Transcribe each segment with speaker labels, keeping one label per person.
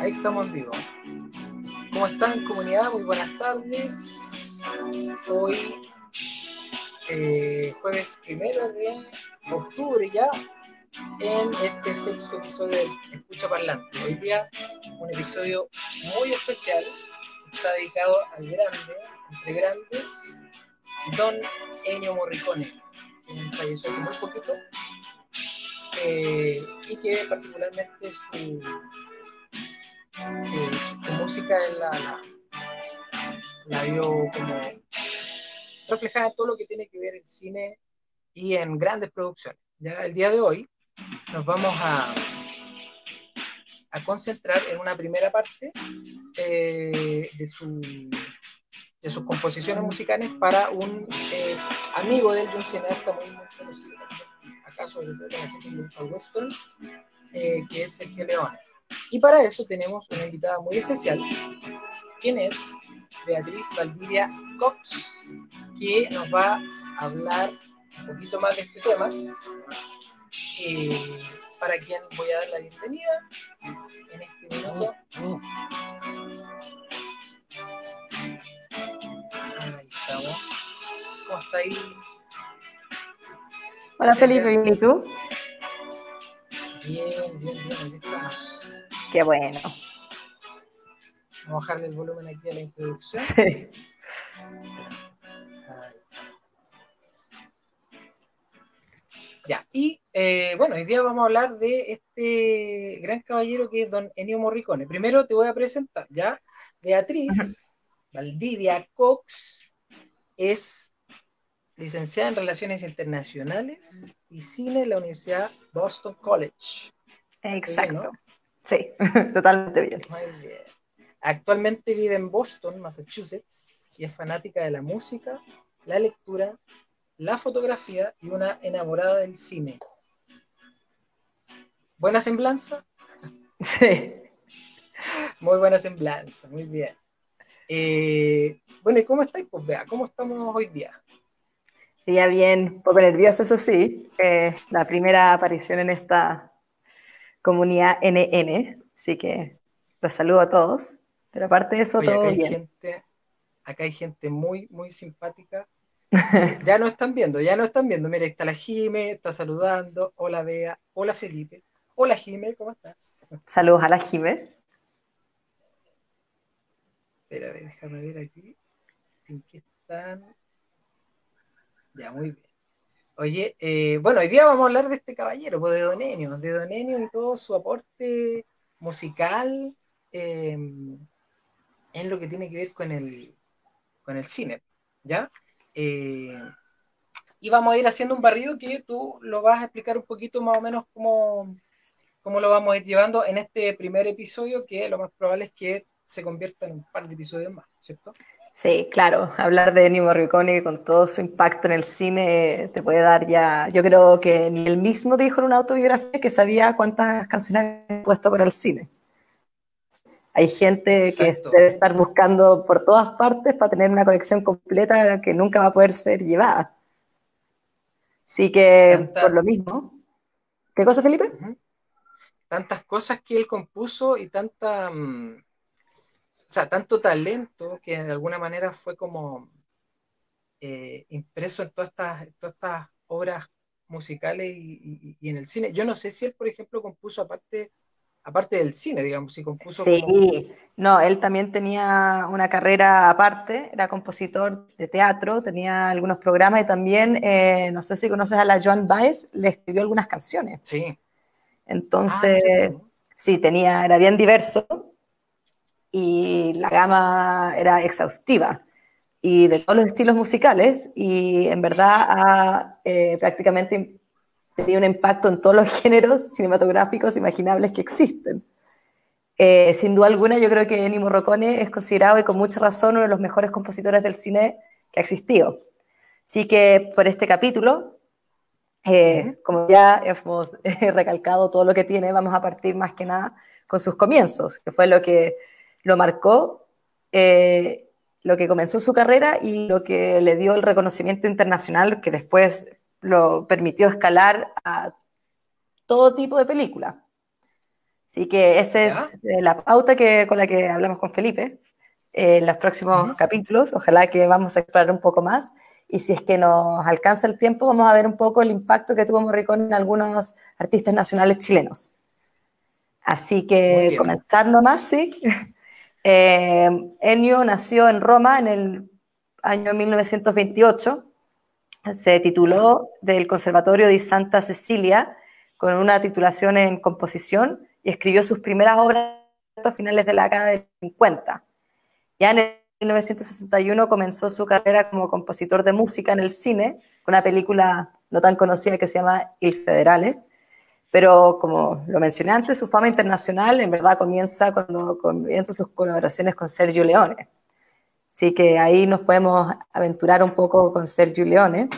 Speaker 1: Ahí estamos en vivo. ¿Cómo están, comunidad? Muy buenas tardes. Hoy, eh, jueves primero de octubre ya, en este sexto episodio de Escucha Parlante. Hoy día, un episodio muy especial. Está dedicado al grande, entre grandes, Don Ennio Morricone, quien falleció hace muy poquito. Eh, y que particularmente su eh, su música la, la, vio como reflejada en todo lo que tiene que ver el cine y en grandes producciones. Ya el día de hoy nos vamos a, a concentrar en una primera parte eh, de, su, de sus composiciones musicales para un eh, amigo de un cineasta muy, muy conocido, acá sobre todo la gente del western, que es Sergio Leone. Y para eso tenemos una invitada muy especial, quien es Beatriz Valdivia Cox, que nos va a hablar un poquito más de este tema, eh, para quien voy a dar la bienvenida en este minuto. Ahí estamos. ¿Cómo está ahí?
Speaker 2: Hola Felipe, ¿y tú?
Speaker 1: Bien, bien, bien, aquí estamos.
Speaker 2: Qué bueno.
Speaker 1: Vamos a bajarle el volumen aquí a la introducción.
Speaker 2: Sí.
Speaker 1: Ya, y eh, bueno, hoy día vamos a hablar de este gran caballero que es don Ennio Morricone. Primero te voy a presentar, ¿ya? Beatriz Valdivia Cox es licenciada en Relaciones Internacionales y Cine en la Universidad Boston College.
Speaker 2: Exacto. Sí, totalmente bien.
Speaker 1: Muy bien. Actualmente vive en Boston, Massachusetts, y es fanática de la música, la lectura, la fotografía y una enamorada del cine. ¿Buena semblanza?
Speaker 2: Sí.
Speaker 1: Muy buena semblanza, muy bien. Eh, bueno, ¿y cómo estáis? Pues vea, ¿cómo estamos hoy día?
Speaker 2: Día bien, un poco nervioso, eso sí. Eh, la primera aparición en esta comunidad NN, así que los saludo a todos. Pero aparte de eso, todo
Speaker 1: acá hay
Speaker 2: bien.
Speaker 1: Gente, acá hay gente muy, muy simpática. ya no están viendo, ya no están viendo. Mira, está la Jime, está saludando. Hola Bea, hola Felipe. Hola Jime, ¿cómo estás?
Speaker 2: Saludos a la Jime.
Speaker 1: Espera, déjame ver aquí. ¿En qué están? Ya, muy bien. Oye, eh, bueno, hoy día vamos a hablar de este caballero, pues, de Don Enio, de Don Enio y todo su aporte musical em, en lo que tiene que ver con el, con el cine, ¿ya? Eh, y vamos a ir haciendo un barrido que tú lo vas a explicar un poquito más o menos cómo, cómo lo vamos a ir llevando en este primer episodio, que lo más probable es que se convierta en un par de episodios más, ¿cierto?
Speaker 2: Sí, claro, hablar de Ennio Morricone con todo su impacto en el cine te puede dar ya, yo creo que ni él mismo dijo en una autobiografía que sabía cuántas canciones había puesto para el cine. Hay gente
Speaker 1: Exacto.
Speaker 2: que debe estar buscando por todas partes para tener una colección completa que nunca va a poder ser llevada. Así que,
Speaker 1: Tanta-
Speaker 2: por lo mismo. ¿Qué cosa, Felipe?
Speaker 1: Tantas cosas que él compuso y tanta, mm, o sea, tanto talento que de alguna manera fue como eh, impreso en todas estas, en todas estas obras musicales y, y- y en el cine. Yo no sé si él, por ejemplo, compuso aparte, aparte del cine, digamos, si compuso como-
Speaker 2: Sí, no, él también tenía una carrera aparte, era compositor de teatro, tenía algunos programas y también, eh, no sé si conoces a la Joan Baez, le escribió algunas canciones.
Speaker 1: Sí. Ah,
Speaker 2: Entonces,
Speaker 1: tú.
Speaker 2: sí, tenía, era bien diverso y la gama era exhaustiva y de todos los estilos musicales y en verdad ha eh, prácticamente tenido un impacto en todos los géneros cinematográficos imaginables que existen. Eh, sin duda alguna, yo creo que Ennio Morricone es considerado y con mucha razón uno de los mejores compositores del cine que ha existido. Así que por este capítulo, eh, como ya hemos recalcado todo lo que tiene, vamos a partir más que nada con sus comienzos, que fue lo que lo marcó, eh, lo que comenzó su carrera y lo que le dio el reconocimiento internacional que después lo permitió escalar a todo tipo de película. Así que esa es eh, la pauta que, con la que hablamos con Felipe eh, en los próximos capítulos. Ojalá que vamos a explorar un poco más. Y si es que nos alcanza el tiempo, vamos a ver un poco el impacto que tuvo Morricone en algunos artistas nacionales chilenos. Así que comenzar nomás, sí. Eh, Ennio nació en Roma en el año 1928. Se tituló del Conservatorio de Santa Cecilia con una titulación en composición y escribió sus primeras obras a finales de la década del 50. Ya en 1961 comenzó su carrera como compositor de música en el cine, con una película no tan conocida que se llama Il Federale, pero como lo mencioné antes, su fama internacional en verdad comienza cuando comienza sus colaboraciones con Sergio Leone. Así que ahí nos podemos aventurar un poco con Sergio Leone.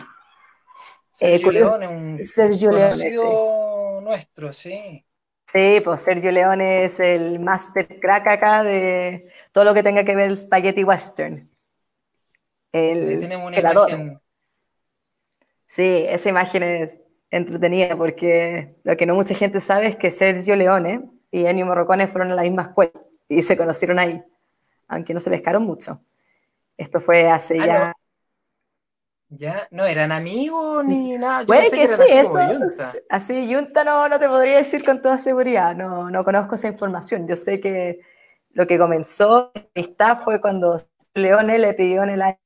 Speaker 1: Sergio eh, Leone, un Sergio conocido nuestro, sí.
Speaker 2: Sí, pues Sergio Leone es el master crack acá de todo lo que tenga que ver el spaghetti western.
Speaker 1: El tenemos una imagen.
Speaker 2: Sí, esa imagen es entretenida porque lo que no mucha gente sabe es que Sergio Leone y Ennio Morricone fueron a la misma escuela y se conocieron ahí, aunque no se pescaron mucho. Esto fue hace ah, ya...
Speaker 1: Ya, no eran amigos ni nada. Yo
Speaker 2: Puede que, sí, eso. Así, Junta no, no te podría decir con toda seguridad, no, no conozco esa información. Yo sé que lo que comenzó esta amistad fue cuando Leone le pidió en el año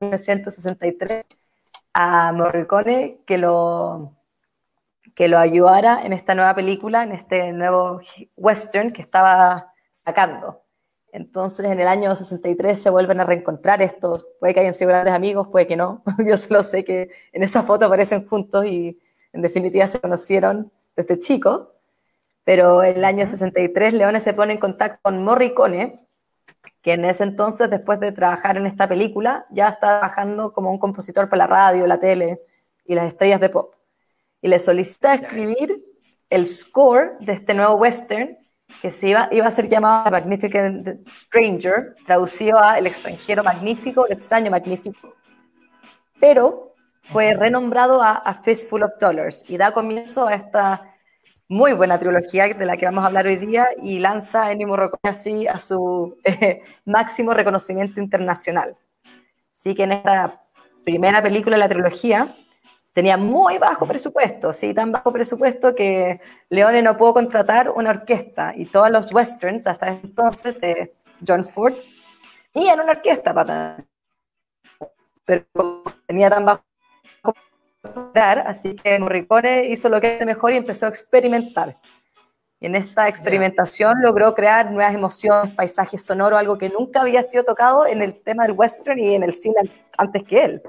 Speaker 2: 1963 a Morricone que lo, que lo ayudara en esta nueva película, en este nuevo western que estaba sacando. Entonces, en el año 63 se vuelven a reencontrar estos, puede que hayan sido grandes amigos, puede que no. Yo solo sé que en esa foto aparecen juntos y en definitiva se conocieron desde chico. Pero en el año 63 Leone se pone en contacto con Morricone, que en ese entonces, después de trabajar en esta película, ya está trabajando como un compositor para la radio, la tele y las estrellas de pop y le solicita escribir el score de este nuevo western que se iba, iba a ser llamado Magnificent Stranger, traducido a El extranjero magnífico, el extraño magnífico. Pero fue renombrado a A Fistful of Dollars y da comienzo a esta muy buena trilogía de la que vamos a hablar hoy día y lanza a Ennio Morricone así a su eh, máximo reconocimiento internacional. Así que en esta primera película de la trilogía tenía muy bajo presupuesto, sí, tan bajo presupuesto que Leone no pudo contratar una orquesta y todos los westerns hasta entonces de John Ford en una orquesta para pero tenía tan bajo así que Morricone hizo lo que hace mejor y empezó a experimentar. Y en esta experimentación logró crear nuevas emociones, paisajes sonoros, algo que nunca había sido tocado en el tema del western y en el cine antes que él.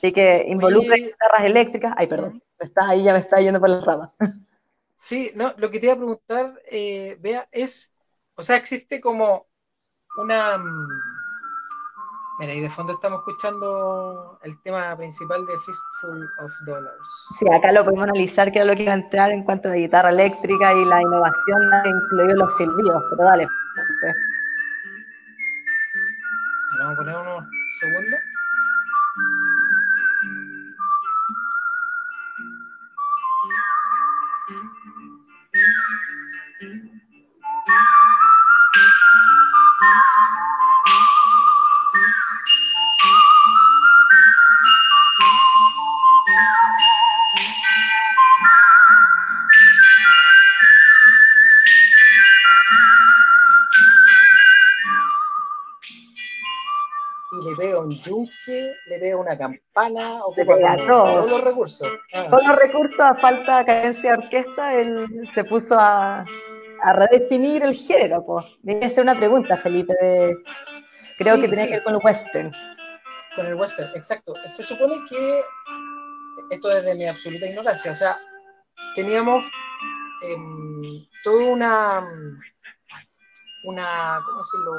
Speaker 2: Así que involucra guitarras eléctricas. Ay, perdón, está ahí, ya me está yendo por la rama.
Speaker 1: Sí, no, lo que te iba a preguntar, eh, Bea, es, o sea, existe como una... Mm, mira, y de fondo estamos escuchando el tema principal de Fistful of Dollars.
Speaker 2: Sí, acá lo podemos analizar, que era lo que iba a entrar en cuanto a la guitarra eléctrica y la innovación incluido los silbidos, pero dale.
Speaker 1: Vamos a poner unos segundos. Yunque, le veo una campana, o todos los recursos.
Speaker 2: Ah. Todos los recursos, a falta de cadencia de orquesta, él se puso a, a redefinir el género. Pues. a hacer una pregunta, Felipe, de, creo que tiene que ver con el western.
Speaker 1: Con el western, exacto. Se supone que, esto es de mi absoluta ignorancia, o sea, teníamos eh, toda una, una, ¿cómo decirlo?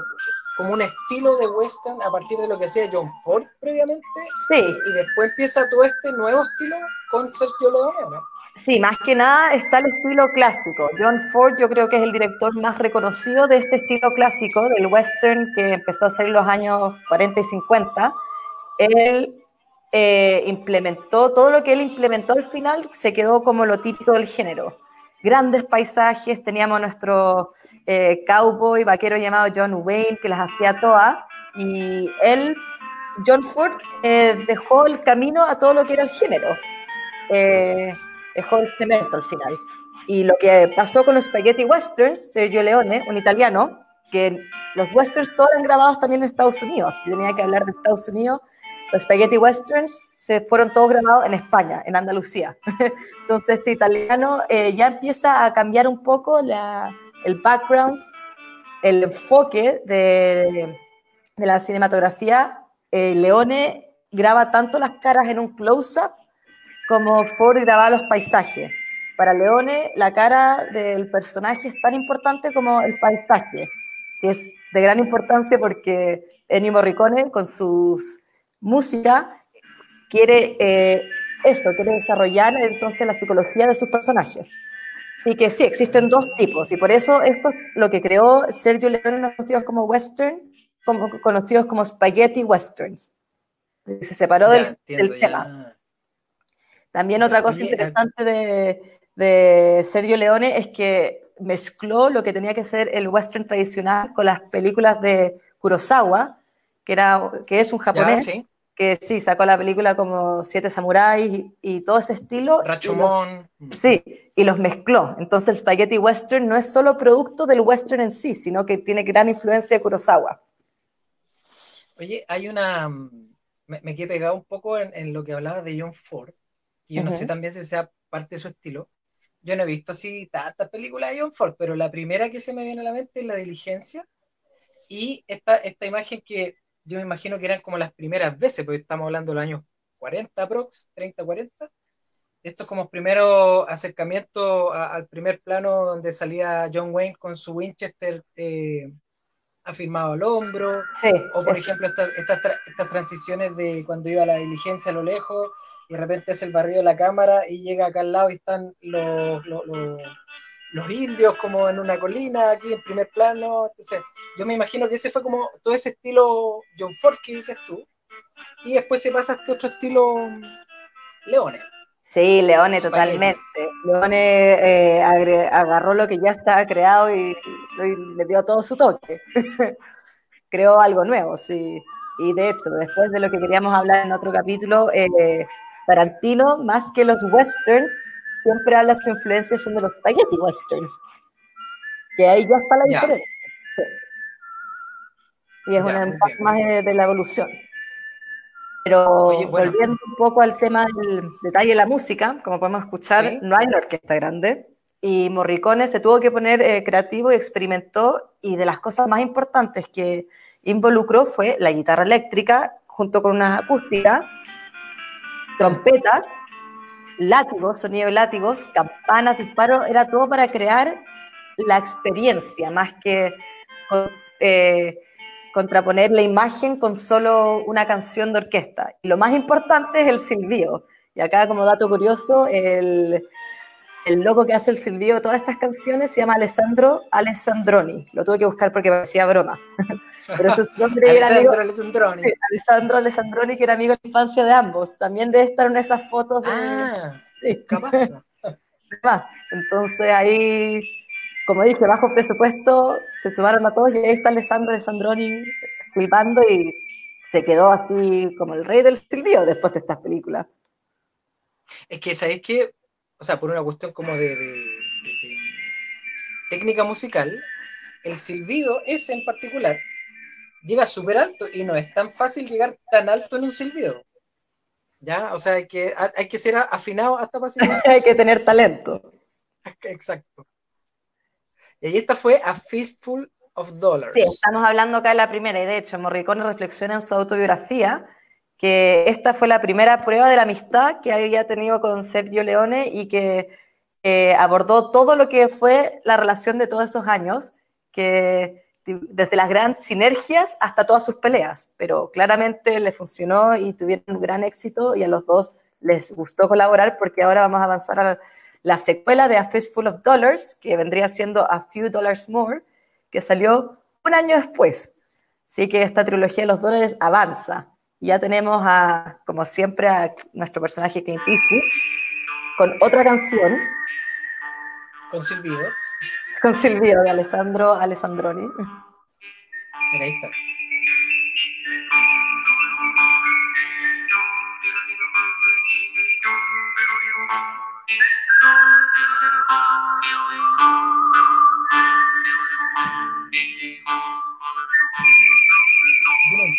Speaker 1: como un estilo de western a partir de lo que hacía John Ford previamente.
Speaker 2: Sí.
Speaker 1: Y después empieza todo este nuevo estilo con Sergio Leone, ¿no?
Speaker 2: Sí, más que nada está el estilo clásico. John Ford yo creo que es el director más reconocido de este estilo clásico, del western que empezó a hacer en los años 40 y 50. Él eh, implementó, todo lo que él implementó al final se quedó como lo típico del género. grandes paisajes, teníamos nuestro eh, cowboy vaquero llamado John Wayne que las hacía todas y él, John Ford, eh, dejó el camino a todo lo que era el género. Dejó el cemento al final. Y lo que pasó con los spaghetti westerns, Sergio Leone, un italiano, que los westerns todos eran grabados también en Estados Unidos. Si tenía que hablar de Estados Unidos, los spaghetti westerns se fueron todos grabados en España, en Andalucía. Entonces este italiano eh, ya empieza a cambiar un poco la, el background, el enfoque de, de la cinematografía. Eh, Leone graba tanto las caras en un close-up como Ford grababa los paisajes. Para Leone, la cara del personaje es tan importante como el paisaje, que es de gran importancia porque Ennio Morricone, con sus música, quiere eh, esto, quiere desarrollar entonces la psicología de sus personajes. Así que sí, existen dos tipos, y por eso esto es lo que creó Sergio Leone, conocidos como western, como, conocidos como spaghetti westerns. Se separó del, tema. También otra cosa interesante de, de Sergio Leone es que mezcló lo que tenía que ser el western tradicional con las películas de Kurosawa, que, era, que es un japonés, que sí, sacó la película como Siete Samuráis y, todo ese estilo.
Speaker 1: Rachomon.
Speaker 2: sí, y los mezcló. Entonces el spaghetti western no es solo producto del western en sí, sino que tiene gran influencia de Kurosawa.
Speaker 1: Oye, hay una... Me, quedé pegado un poco en, lo que hablaba de John Ford, y yo no sé también si sea parte de su estilo. Yo no he visto así tantas películas de John Ford, pero la primera que se me viene a la mente es La Diligencia, y esta, esta imagen que yo me imagino que eran como las primeras veces, porque estamos hablando de los años 40, prox, 30, 40. Esto es como primero acercamiento al primer plano donde salía John Wayne con su Winchester eh, afirmado al hombro. o por ejemplo estas transiciones de cuando iba a la diligencia a lo lejos y de repente es el barrio de la cámara y llega acá al lado y están los, los, los, indios como en una colina aquí en primer plano. Entonces, yo me imagino que ese fue como todo ese estilo John Ford que dices tú. Y después se pasa a este otro estilo Leone.
Speaker 2: Sí, Leone, totalmente. Leone eh, agarró lo que ya estaba creado y, le dio todo su toque. Creó algo nuevo, sí. Y de hecho, después de lo que queríamos hablar en otro capítulo, eh, Tarantino, más que los westerns, siempre habla su influencia son de los spaghetti westerns. Que ahí ya está la diferencia. Y es una paso más de, la evolución. Pero volviendo un poco al tema del detalle de la música, como podemos escuchar, no hay una orquesta grande. Y Morricone se tuvo que poner eh, creativo y experimentó. Y de las cosas más importantes que involucró fue la guitarra eléctrica junto con una acústica trompetas, látigos, sonido de látigos, campanas, disparos, era todo para crear la experiencia, más que eh, contraponer la imagen con solo una canción de orquesta. Y lo más importante es el silbido. Y acá, como dato curioso, el, el loco que hace el silbido de todas estas canciones se llama Alessandro Alessandroni. Lo tuve que buscar porque parecía broma. Pero su nombre era amigo, Alessandroni. Alessandro Alessandroni, que era amigo de la infancia de ambos. También debe estar en esas fotos de.
Speaker 1: Ah, sí. capaz.
Speaker 2: Entonces ahí, como dije, bajo presupuesto, se sumaron a todos y ahí está Alessandro Alessandroni flipando y se quedó así como el rey del silbido después de estas películas.
Speaker 1: Es que, ¿sabéis que o sea, por una cuestión como de, técnica musical, el silbido, ese en particular, llega súper alto y no es tan fácil llegar tan alto en un silbido. ¿Ya? O sea, hay que, hay que ser afinado hasta para
Speaker 2: Hay que tener talento.
Speaker 1: Exacto. Y esta fue A Fistful of Dollars.
Speaker 2: Sí, estamos hablando acá de la primera, y de hecho, Morricone reflexiona en su autobiografía que esta fue la primera prueba de la amistad que había tenido con Sergio Leone y que eh, abordó todo lo que fue la relación de todos esos años, que desde las grandes sinergias hasta todas sus peleas, pero claramente le funcionó y tuvieron un gran éxito y a los dos les gustó colaborar porque ahora vamos a avanzar a la secuela de A Fistful of Dollars, que vendría siendo A Few Dollars More, que salió un año después. Así que esta trilogía de los dólares avanza ya tenemos a, como siempre, a nuestro personaje Clint Eastwood con otra canción
Speaker 1: Con silbido.
Speaker 2: Con silbido de Alessandro Alessandroni.
Speaker 1: Mira, ahí está.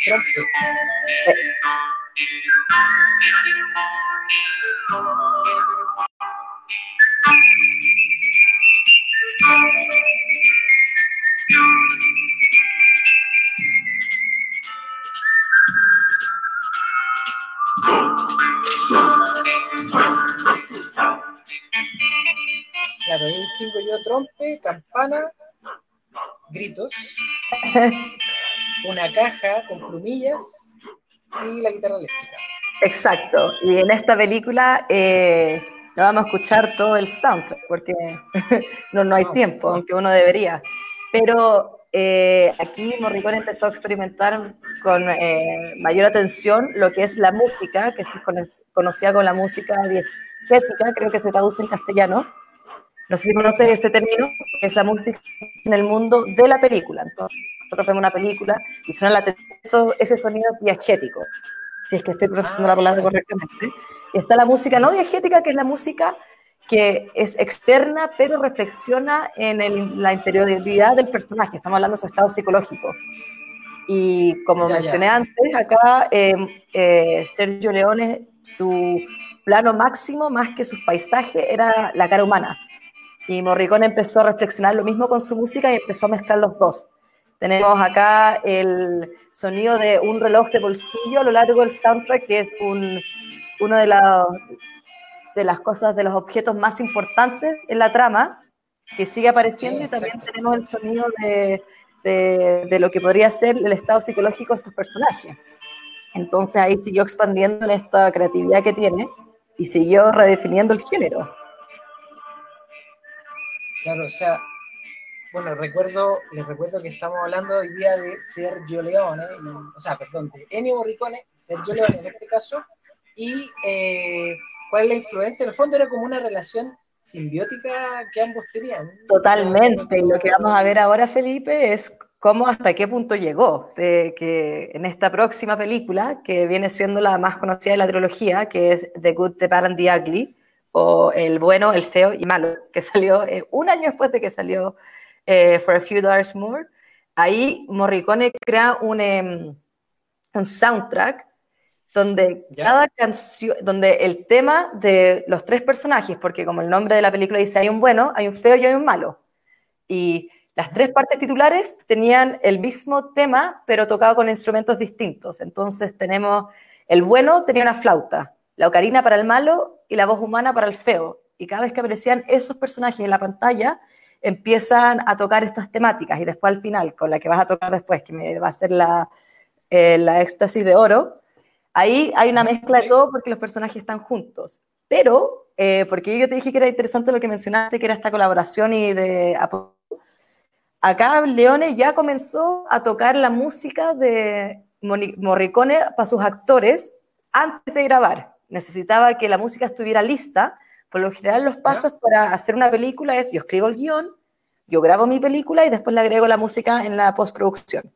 Speaker 1: Claro, ahí distingo yo trompe, campana, gritos, una caja con plumillas y la guitarra eléctrica.
Speaker 2: Exacto. Y en esta película eh, no vamos a escuchar todo el soundtrack porque no, no hay
Speaker 1: No,
Speaker 2: tiempo,
Speaker 1: no.
Speaker 2: aunque uno debería. Pero eh, aquí Morricone empezó a experimentar con eh, mayor atención lo que es la música, que se cono- conocía como la música diegética, creo que se traduce en castellano. No sé si conoces este término, que es la música en el mundo de la película. Entonces, nosotros vemos una película y suena la, eso, ese sonido diegético, si es que estoy pronunciando la palabra correctamente. Y está la música no diegética, que es la música que es externa, pero reflexiona en el- la interioridad del personaje. Estamos hablando de su estado psicológico. Y como
Speaker 1: Ya, ya.
Speaker 2: mencioné antes, acá eh, eh, Sergio Leone, su plano máximo, más que sus paisajes, era la cara humana. Y Morricone empezó a reflexionar lo mismo con su música y empezó a mezclar los dos. Tenemos acá el sonido de un reloj de bolsillo a lo largo del soundtrack, que es un, uno de, la- de las cosas, de los objetos más importantes en la trama, que sigue apareciendo
Speaker 1: Sí,
Speaker 2: y también tenemos el sonido de, de- de lo que podría ser el estado psicológico de estos personajes. Entonces ahí siguió expandiendo en esta creatividad que tiene y siguió redefiniendo el género.
Speaker 1: Claro, o sea, bueno, recuerdo, les recuerdo que estamos hablando hoy día de Sergio Leone, y- o sea, perdón, de Ennio Morricone, Sergio Leone en este caso, y eh, cuál es la influencia. En el fondo era como una relación simbiótica que ambos tenían.
Speaker 2: Totalmente. Y lo que vamos a ver ahora, Felipe, es cómo hasta qué punto llegó. De que en esta próxima película, que viene siendo la más conocida de la trilogía, que es The Good, The Bad and the Ugly, o El Bueno, El Feo y Malo, que salió eh, un año después de que salió eh, For a Few Dollars More, ahí Morricone crea un, em, un soundtrack donde cada canción, donde el tema de los tres personajes, porque como el nombre de la película dice, hay un bueno, hay un feo y hay un malo. Y las tres partes titulares tenían el mismo tema, pero tocado con instrumentos distintos. Entonces tenemos, el bueno tenía una flauta, la ocarina para el malo y la voz humana para el feo. Y cada vez que aparecían esos personajes en la pantalla, empiezan a tocar estas temáticas. Y después al final, con la que vas a tocar después, que me va a ser la, eh, la éxtasis de oro, Ahí hay una mezcla de todo porque los personajes están juntos. Pero, eh, porque yo te dije que era interesante lo que mencionaste, que era esta colaboración y de Acá Leone ya comenzó a tocar la música de Morricone para sus actores antes de grabar. Necesitaba que la música estuviera lista. Por lo general, los pasos para hacer una película es: yo escribo el guion, yo grabo mi película y después le agrego la música en la postproducción.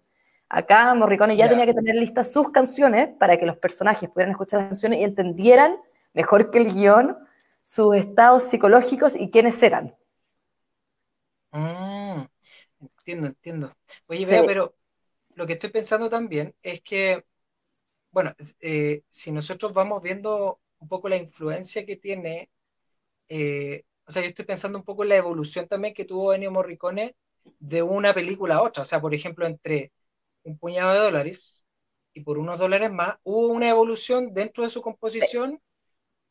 Speaker 2: Acá Morricone ya
Speaker 1: Ya.
Speaker 2: tenía que tener listas sus canciones para que los personajes pudieran escuchar las canciones y entendieran mejor que el guion sus estados psicológicos y quiénes eran.
Speaker 1: Mm, entiendo, entiendo. Oye,
Speaker 2: Sí.
Speaker 1: pero lo que estoy pensando también es que, bueno, eh, si nosotros vamos viendo un poco la influencia que tiene, eh, o sea, yo estoy pensando un poco en la evolución también que tuvo Ennio Morricone de una película a otra. O sea, por ejemplo, entre un puñado de dólares y por unos dólares más, hubo una evolución dentro de su composición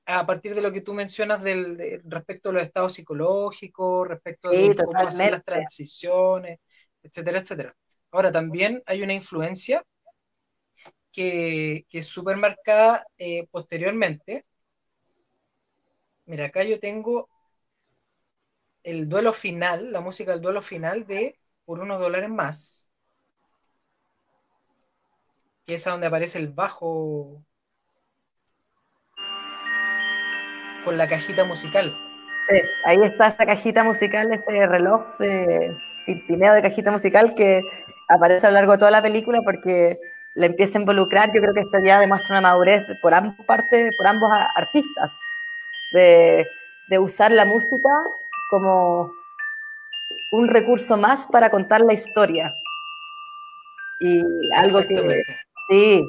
Speaker 1: a partir de lo que tú mencionas del, de- respecto a los estados psicológicos, respecto
Speaker 2: Sí,
Speaker 1: de cómo hacer las transiciones, etcétera, etcétera. Ahora, también hay una influencia que, que es súper marcada eh, posteriormente. Mira, acá yo tengo el duelo final, la música del duelo final de Por unos dólares más, que es a donde aparece el bajo con la cajita musical.
Speaker 2: Sí, ahí está esta cajita musical, este reloj de tintineo de cajita musical que aparece a lo largo de toda la película porque le empieza a involucrar, yo creo que esto ya demuestra una madurez por ambas partes, por ambos artistas, de, de usar la música como un recurso más para contar la historia. Y algo que sí,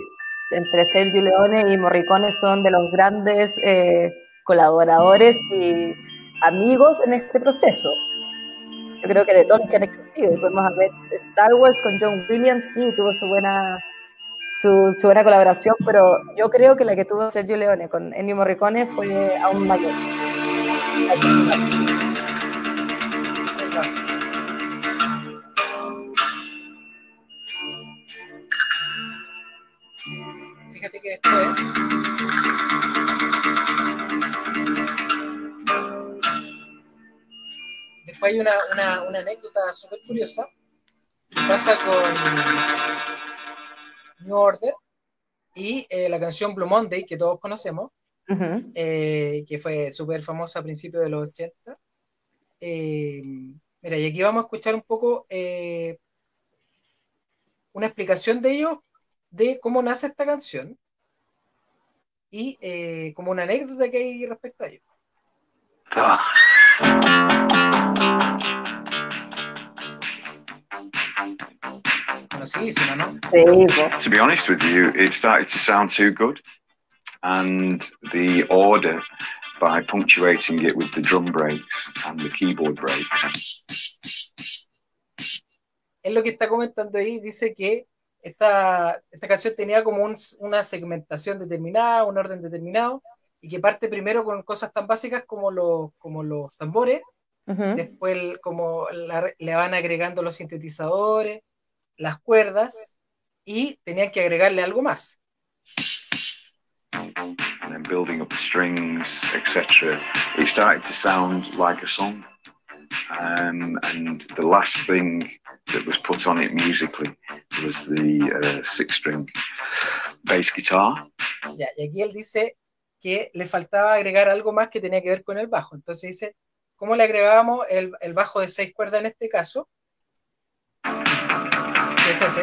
Speaker 2: entre Sergio Leone y Morricone son de los grandes eh, colaboradores y amigos en este proceso. Yo creo que de todos los que han existido. Podemos ver Star Wars con John Williams, sí, tuvo su buena, su, su, buena colaboración, pero yo creo que la que tuvo Sergio Leone con Ennio Morricone fue aún mayor.
Speaker 1: Fíjate que después después hay una, una, una anécdota súper curiosa que pasa con New Order y eh, la canción Blue Monday que todos conocemos eh, que fue súper famosa a principios de los 80. Eh, mira, y aquí vamos a escuchar un poco eh, una explicación de ellos, de cómo nace esta canción y eh, como una anécdota que hay respecto a ello. Conocidísima, ¿no?
Speaker 2: Sí, po.
Speaker 3: To be honest with you, it started to sound too good. And the order by punctuating it with the drum breaks and the keyboard breaks.
Speaker 1: Es lo que está comentando ahí, dice que esta, esta canción tenía como un- una segmentación determinada, un orden determinado, y que parte primero con cosas tan básicas como los, como los tambores, después el- como la- le van agregando los sintetizadores, las cuerdas, y tenían que agregarle algo más.
Speaker 3: and then building up the strings, etc. It started to sound like a song. Um, and the last thing that was put on it musically was the uh, six string bass guitar.
Speaker 1: Ya, y aquí él dice que le faltaba agregar algo más que tenía que ver con el bajo. Entonces dice, ¿cómo le agregábamos el, el bajo de seis cuerdas en este caso? Que es ese.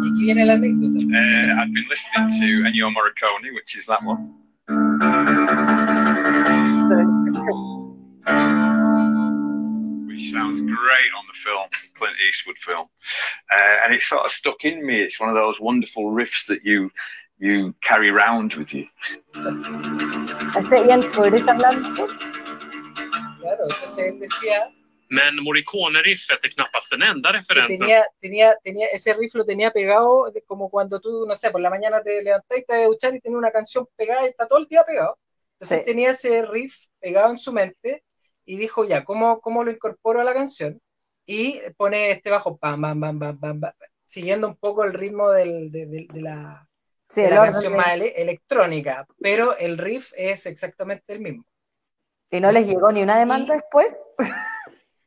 Speaker 1: Y aquí viene la anécdota.
Speaker 3: Uh, I've been listening to Ennio Morricone, which is that one. which sounds great on the film, Clint Eastwood film, uh, and it sort of stuck in me. It's one of those wonderful riffs that you you carry around with you.
Speaker 2: Este Ian, ¿podrías hablar?
Speaker 1: Claro, entonces él decía
Speaker 4: Men Morricone-riffet är knappast den enda referensen.
Speaker 1: tenía, tenía, tenía, ese riff lo tenía pegado de- como cuando tú, no sé, por la mañana te levantás y te vas a duchar y tenía una canción pegada y está todo el día pegado. Entonces
Speaker 2: Sí.
Speaker 1: tenía ese riff pegado en su mente y dijo, ya, ¿cómo, cómo lo incorporo a la canción? Y pone este bajo, pam, pam, pam, pam, pam, pam, siguiendo un poco el ritmo del- de, de- de la,
Speaker 2: Sí,
Speaker 1: de
Speaker 2: el
Speaker 1: la
Speaker 2: orden
Speaker 1: canción más ele- electrónica, pero el riff es exactamente el mismo.
Speaker 2: ¿Y no les llegó ni una demanda
Speaker 1: Y-
Speaker 2: después?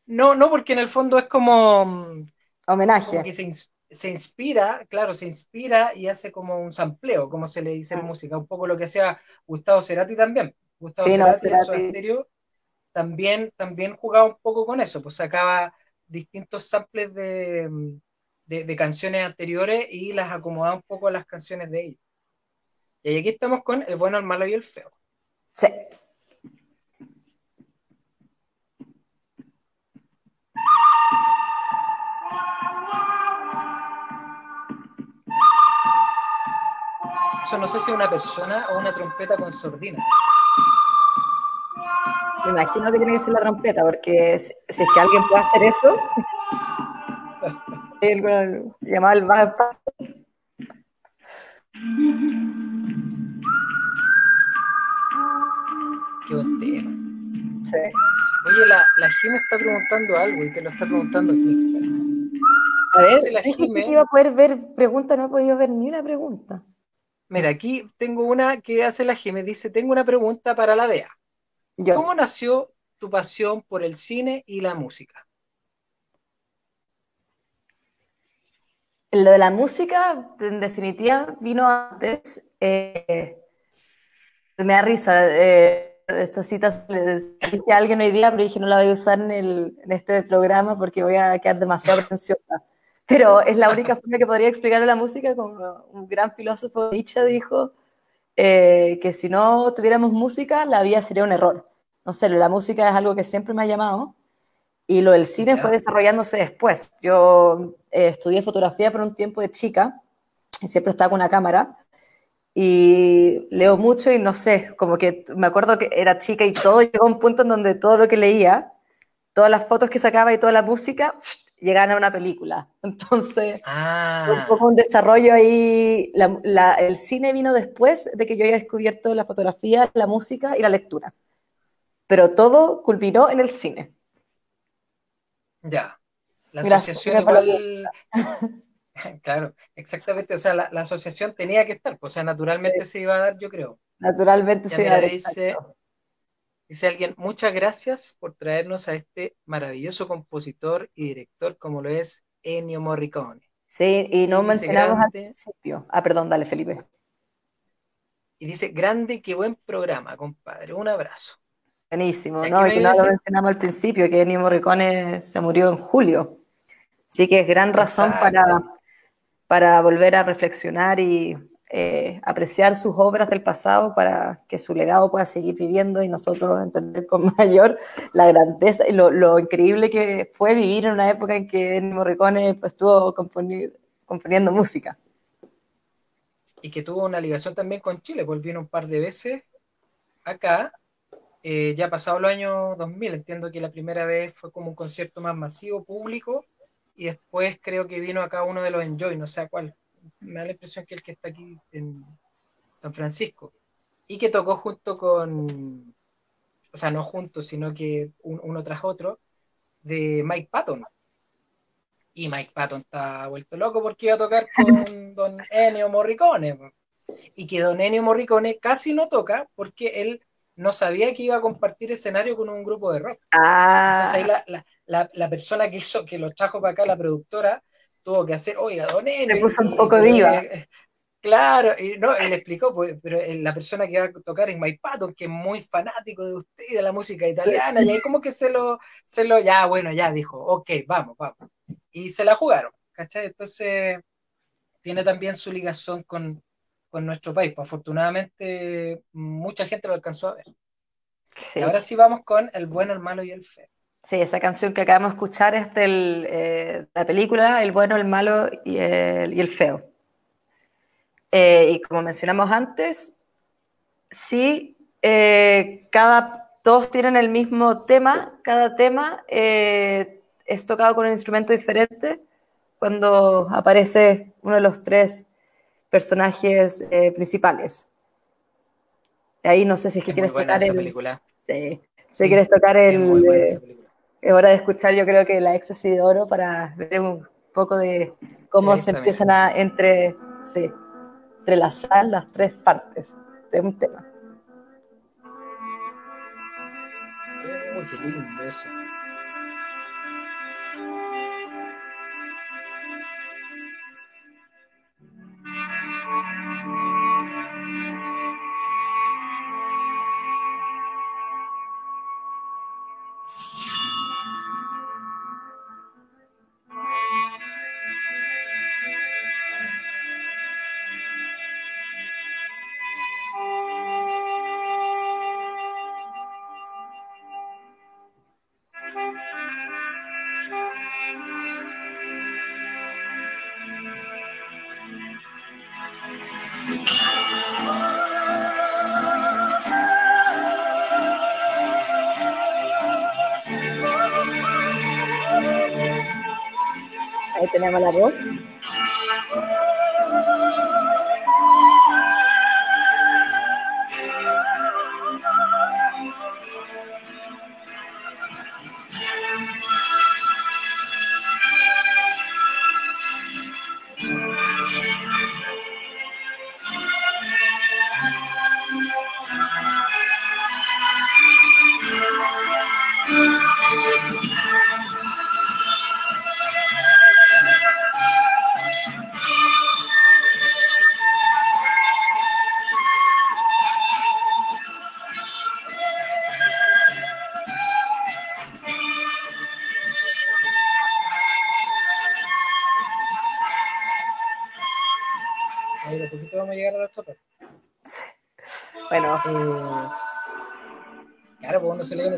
Speaker 1: No, no, porque en el fondo es como... mm,
Speaker 2: Homenaje.
Speaker 1: como que se, se inspira, claro, se inspira y hace como un sampleo, como se le dice en
Speaker 2: Mm.
Speaker 1: música, un poco lo que hacía Gustavo Cerati también. Gustavo
Speaker 2: Sí, no,
Speaker 1: Cerati en su estéreo también, también jugaba un poco con eso, pues sacaba distintos samples de, de, de canciones anteriores y las acomodaba un poco a las canciones de ellos. Y aquí estamos con El bueno, el malo y el feo.
Speaker 2: Sí.
Speaker 1: Eso no sé si es una persona o una trompeta con sordina.
Speaker 2: Me imagino que tiene que ser la trompeta, porque si, si es que alguien puede hacer eso, el, el- llamado el bajo.
Speaker 1: Qué buen tema.
Speaker 2: Sí.
Speaker 1: Oye, la, la Jimmy está preguntando algo y te lo está preguntando a ti.
Speaker 2: A ver,
Speaker 1: la Jime.
Speaker 2: que iba a poder ver preguntas, no he podido ver ni una pregunta.
Speaker 1: Mira, aquí tengo una que hace la Jimmy. Dice, tengo una pregunta para la Bea.
Speaker 2: Yo.
Speaker 1: ¿Cómo nació tu pasión por el cine y la música?
Speaker 2: Lo de la música, en definitiva, vino antes. Eh, me da risa. Eh, estas citas les dije a alguien hoy día, pero dije no la voy a usar en, el, en este programa porque voy a quedar demasiado pretenciosa. Pero es la única forma que podría explicar la música, como un gran filósofo Nietzsche dijo, eh, que si no tuviéramos música, la vida sería un error. No sé, la música es algo que siempre me ha llamado y lo del cine fue desarrollándose después. Yo eh, estudié fotografía por un tiempo de chica y siempre estaba con una cámara y leo mucho y no sé, como que me acuerdo que era chica y todo llegó a un punto en donde todo lo que leía, todas las fotos que sacaba y toda la música llegaban a una película. Entonces,
Speaker 1: Ah,
Speaker 2: un poco un desarrollo ahí, la- la- el cine vino después de que yo haya descubierto la fotografía, la música y la lectura. Pero todo culminó en el cine.
Speaker 1: ya. La asociación igual. Claro, exactamente. O sea, la, la asociación tenía que estar. pues, O sea, naturalmente se iba a dar, yo creo.
Speaker 2: Naturalmente
Speaker 1: Ya
Speaker 2: se
Speaker 1: mira,
Speaker 2: da-
Speaker 1: dice, dice alguien, muchas gracias por traernos a este maravilloso compositor y director como lo es Ennio Morricone.
Speaker 2: Sí, y no mencionamos al principio. Ah, perdón, dale, Felipe.
Speaker 1: Y dice, grande, qué buen programa, compadre. Un abrazo.
Speaker 2: Buenísimo,
Speaker 1: ¿Y
Speaker 2: ¿no? Y que no lo mencionamos al principio, que Ennio Morricone se murió en julio. Así que es gran razón para, para volver a reflexionar y eh, apreciar sus obras del pasado para que su legado pueda seguir viviendo y nosotros entender con mayor la grandeza y lo, lo increíble que fue vivir en una época en que Morricone pues, estuvo componi- componiendo música.
Speaker 1: Y que tuvo una ligación también con Chile, pues un par de veces acá, eh, ya pasado los años 2000. Entiendo que la primera vez fue como un concierto más masivo, público, y después creo que vino acá uno de los Enjoy, no sé cuál. Me da la impresión que el que está aquí en San Francisco. Y que tocó junto con, o sea, no juntos, sino que un- uno tras otro, de Mike Patton. Y Mike Patton está vuelto loco porque iba a tocar con Don Ennio Morricone. Y que Don Ennio Morricone casi no toca porque él no sabía que iba a compartir escenario con un grupo de rock. Entonces ahí
Speaker 2: Ah,
Speaker 1: la, la, la, la persona que hizo, que lo trajo para acá, la productora, tuvo que hacer, oiga, Don.
Speaker 2: Se puso un poco diva.
Speaker 1: eh, Claro, y no, le explicó, pues, pero eh, la persona que va a tocar es Mike Patton, que es muy fanático de usted y de la música italiana, y ahí como que se lo, se lo, ya, bueno, ya dijo, ok, vamos, vamos. Y se la jugaron, ¿cachai? Entonces, tiene también su ligación con, con nuestro país. Pues, afortunadamente, mucha gente lo alcanzó a ver.
Speaker 2: sí.
Speaker 1: Y ahora sí vamos con el bueno, el malo y el feo.
Speaker 2: Sí, esa canción que acabamos de escuchar es de la película El bueno, el malo y el, y el feo. Eh, y como mencionamos antes, sí, eh, cada, todos tienen el mismo tema, cada tema eh, es tocado con un instrumento diferente cuando aparece uno de los tres personajes eh, principales. Ahí no sé si es que
Speaker 1: Es
Speaker 2: quieres tocar
Speaker 1: esa
Speaker 2: el...
Speaker 1: película.
Speaker 2: Sí, si quieres tocar el...
Speaker 1: Es
Speaker 2: hora de escuchar, yo creo que la éxtasis de oro para ver un poco de cómo
Speaker 1: Sí,
Speaker 2: se empiezan a entre, sí, entrelazar las tres partes de un tema.
Speaker 1: Uy, qué lindo eso.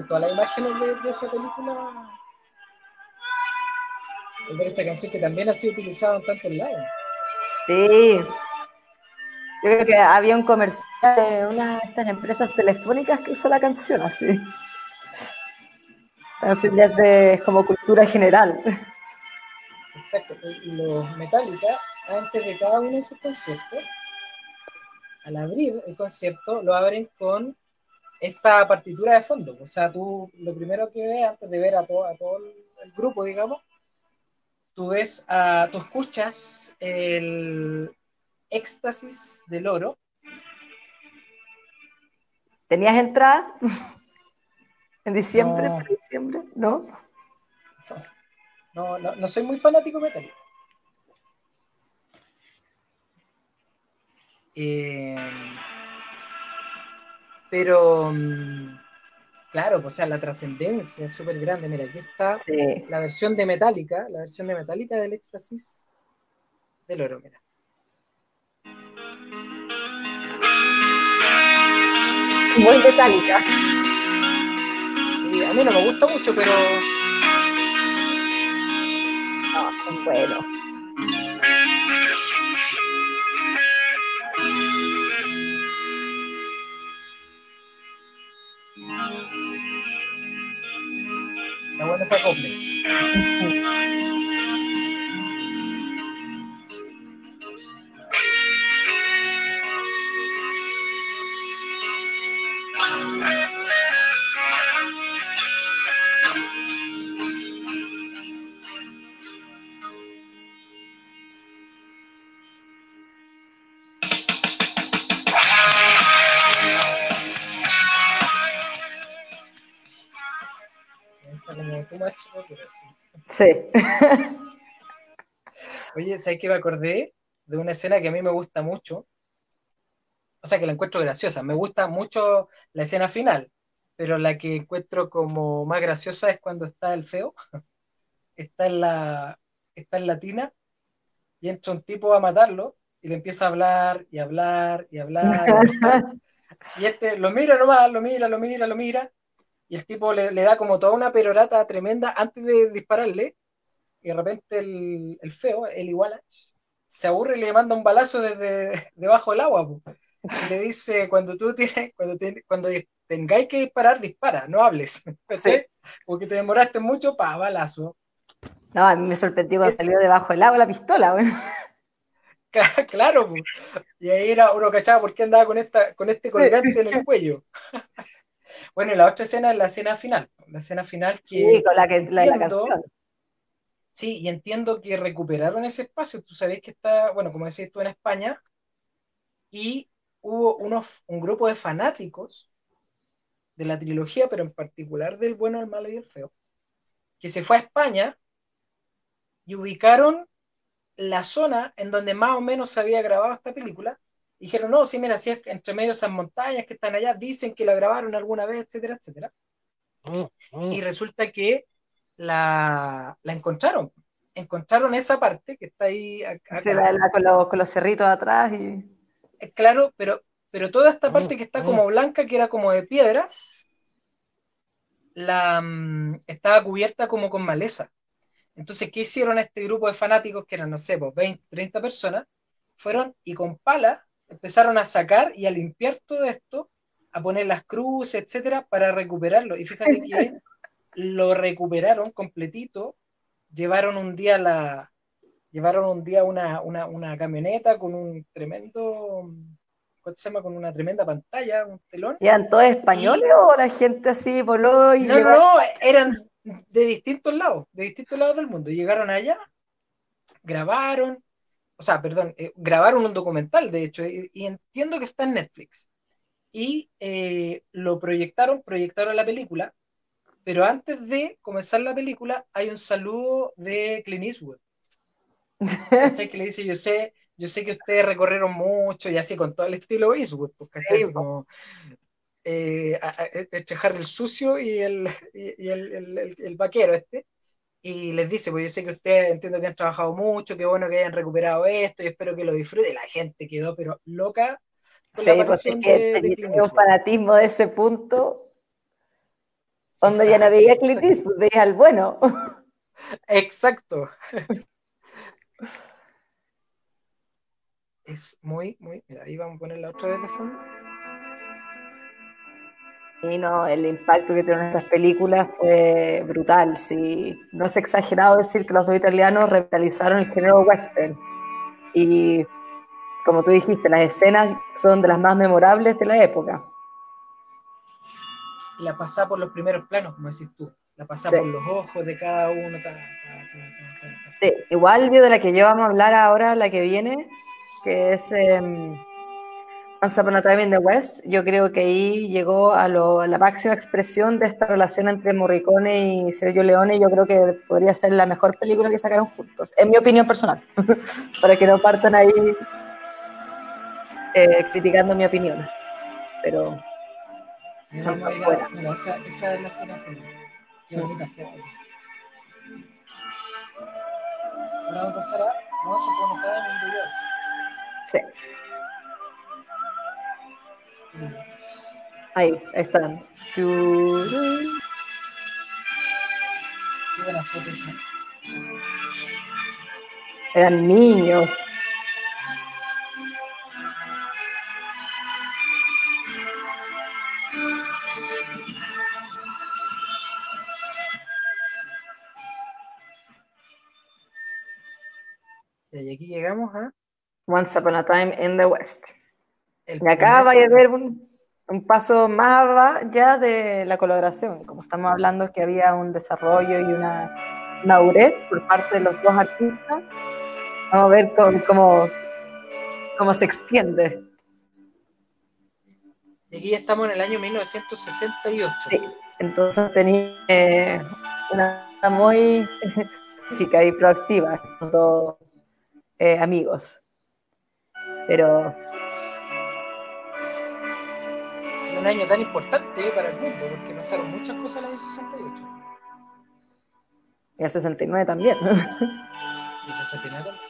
Speaker 1: Todas las imágenes de, de esa película. Al ver esta canción que también ha sido utilizada en tantos lados.
Speaker 2: sí. Yo creo que había un comercial de una de estas empresas telefónicas que usó la canción así. La canción ya es de como cultura general.
Speaker 1: Exacto. Y los Metallica, antes de cada uno de sus conciertos, al abrir el concierto, lo abren con esta partitura de fondo. O sea, tú lo primero que ves antes de ver a, todo a todo el, grupo, digamos, tú ves, a, tú escuchas el éxtasis del oro.
Speaker 2: ¿Tenías entrada? ¿En diciembre?
Speaker 1: No.
Speaker 2: ¿Para diciembre? ¿No?
Speaker 1: No, no, no soy muy fanático Metallica. Eh, pero, mm, claro, pues, o sea, la trascendencia es súper grande. Mira, aquí está
Speaker 2: Sí.
Speaker 1: la versión de Metallica, la versión de Metallica del éxtasis del oro, mira.
Speaker 2: Muy metálica.
Speaker 1: Sí, a mí no me gusta mucho, pero
Speaker 2: No, son buenos.
Speaker 1: Bueno ese acople. Pero sí.
Speaker 2: Sí.
Speaker 1: Oye, ¿sabes qué me acordé? De una escena que a mí me gusta mucho. O sea, que la encuentro graciosa. Me gusta mucho la escena final, pero la que encuentro como más graciosa es cuando está el feo. Está en la, está en la tina y entra un tipo a matarlo y le empieza a hablar y hablar y hablar. Y, hablar. Y este lo mira nomás, lo mira, lo mira, lo mira. Y el tipo le, le da como toda una perorata tremenda antes de dispararle. Y de repente el, el feo, el iguala, se aburre y le manda un balazo desde debajo del agua. po. Y le dice, cuando tú tienes, cuando, te- cuando tengáis que disparar, dispara, no hables. Porque te demoraste mucho, pa, balazo.
Speaker 2: No, a mí me sorprendió cuando salió debajo del agua la pistola, güey.
Speaker 1: Cla- Claro, po. y ahí era uno cachaba por qué andaba con esta, con este colgante en el cuello. Bueno, y la otra escena es la escena final. La escena final que
Speaker 2: Sí, con la, que, la de la
Speaker 1: entiendo-
Speaker 2: canción.
Speaker 1: Sí, y entiendo que recuperaron ese espacio. Tú sabés que está, bueno, como decías tú, en España, y hubo unos, un grupo de fanáticos de la trilogía, pero en particular del bueno, el malo y el feo, que se fue a España y ubicaron la zona en donde más o menos se había grabado esta película. Dijeron, no, sí, mira, si es entre medio de esas montañas que están allá, dicen que la grabaron alguna vez, etcétera, etcétera. Y resulta que la, la encontraron. Encontraron esa parte que está ahí acá,
Speaker 2: Sí, la- la- con, los, con los cerritos atrás y.
Speaker 1: Eh, claro, pero, pero toda esta parte que está como blanca, que era como de piedras, la, mm, estaba cubierta como con maleza. Entonces, ¿qué hicieron este grupo de fanáticos, que eran, no sé, pues 20, 30 personas? Fueron y con pala empezaron a sacar y a limpiar todo esto, a poner las cruces, etcétera, para recuperarlo. Y fíjate que lo recuperaron completito, llevaron un día la, llevaron un día una, una, una camioneta con un tremendo, ¿cómo se llama? Con una tremenda pantalla, un telón.
Speaker 2: ¿Y ¿Eran todos españoles o la gente así voló y
Speaker 1: No, no, no, eran de distintos lados, de distintos lados del mundo. Llegaron allá, grabaron, o sea, perdón, eh, grabaron un documental, de hecho, y, y entiendo que está en Netflix. Y eh, lo proyectaron, proyectaron la película, pero antes de comenzar la película hay un saludo de Clint Eastwood. ¿cachai? Que le dice, yo sé, yo sé que ustedes recorrieron mucho y así con todo el estilo Eastwood, pues, ¿cachai?
Speaker 2: Sí,
Speaker 1: como eh, a- a- entre Harry el sucio y el, y, y el, el- el- el vaquero este. Y les dice, pues yo sé que ustedes entiendo que han trabajado mucho, qué bueno que hayan recuperado esto y espero que lo disfruten. La gente quedó pero loca con
Speaker 2: Sí,
Speaker 1: la
Speaker 2: porque
Speaker 1: de, de
Speaker 2: un fanatismo de ese punto, donde ya no veía Clint Eastwood, veía al bueno.
Speaker 1: Exacto. Es muy, muy. Mira, ahí vamos a ponerla otra vez de fondo.
Speaker 2: No, el impacto que tuvieron estas películas fue brutal. Sí. No es exagerado decir que los dos italianos revitalizaron el género western. Y como tú dijiste, las escenas son de las más memorables de la época.
Speaker 1: La pasada por los primeros planos, como decís tú. La pasada
Speaker 2: Sí.
Speaker 1: por los ojos de cada uno. ta, ta, ta, ta, ta, ta.
Speaker 2: Sí, igual de la que yo vamos a hablar ahora, la que viene, que es em, Once Upon a Time in the West, yo creo que ahí llegó a, lo- a la máxima expresión de esta relación entre Morricone y Sergio Leone. Yo creo que podría ser la mejor película que sacaron juntos, en mi opinión personal, para que no partan ahí eh, criticando mi opinión. Pero
Speaker 1: mira, esa, esa es la escena. Qué bonita foto. Ahora vamos a pasar a Once Upon a Time in the West.
Speaker 2: sí, ahí, ahí están.
Speaker 1: Qué buena foto esa.
Speaker 2: Eran niños.
Speaker 1: Y aquí llegamos a.
Speaker 2: Once Upon a Time in the West.
Speaker 1: El
Speaker 2: Y acá
Speaker 1: primer-
Speaker 2: vaya a ver un, un paso más allá de la colaboración. Como estamos hablando que había un desarrollo y una madurez por parte de los dos artistas, vamos a ver cómo, cómo, cómo se extiende.
Speaker 1: Y aquí ya estamos en el año 1968.
Speaker 2: Sí, entonces tenía eh, una muy física y proactiva, con todos eh, amigos. Pero
Speaker 1: Un año tan importante para el mundo, porque pasaron muchas cosas en el año 68.
Speaker 2: y el 69 también.
Speaker 1: Y 69 también.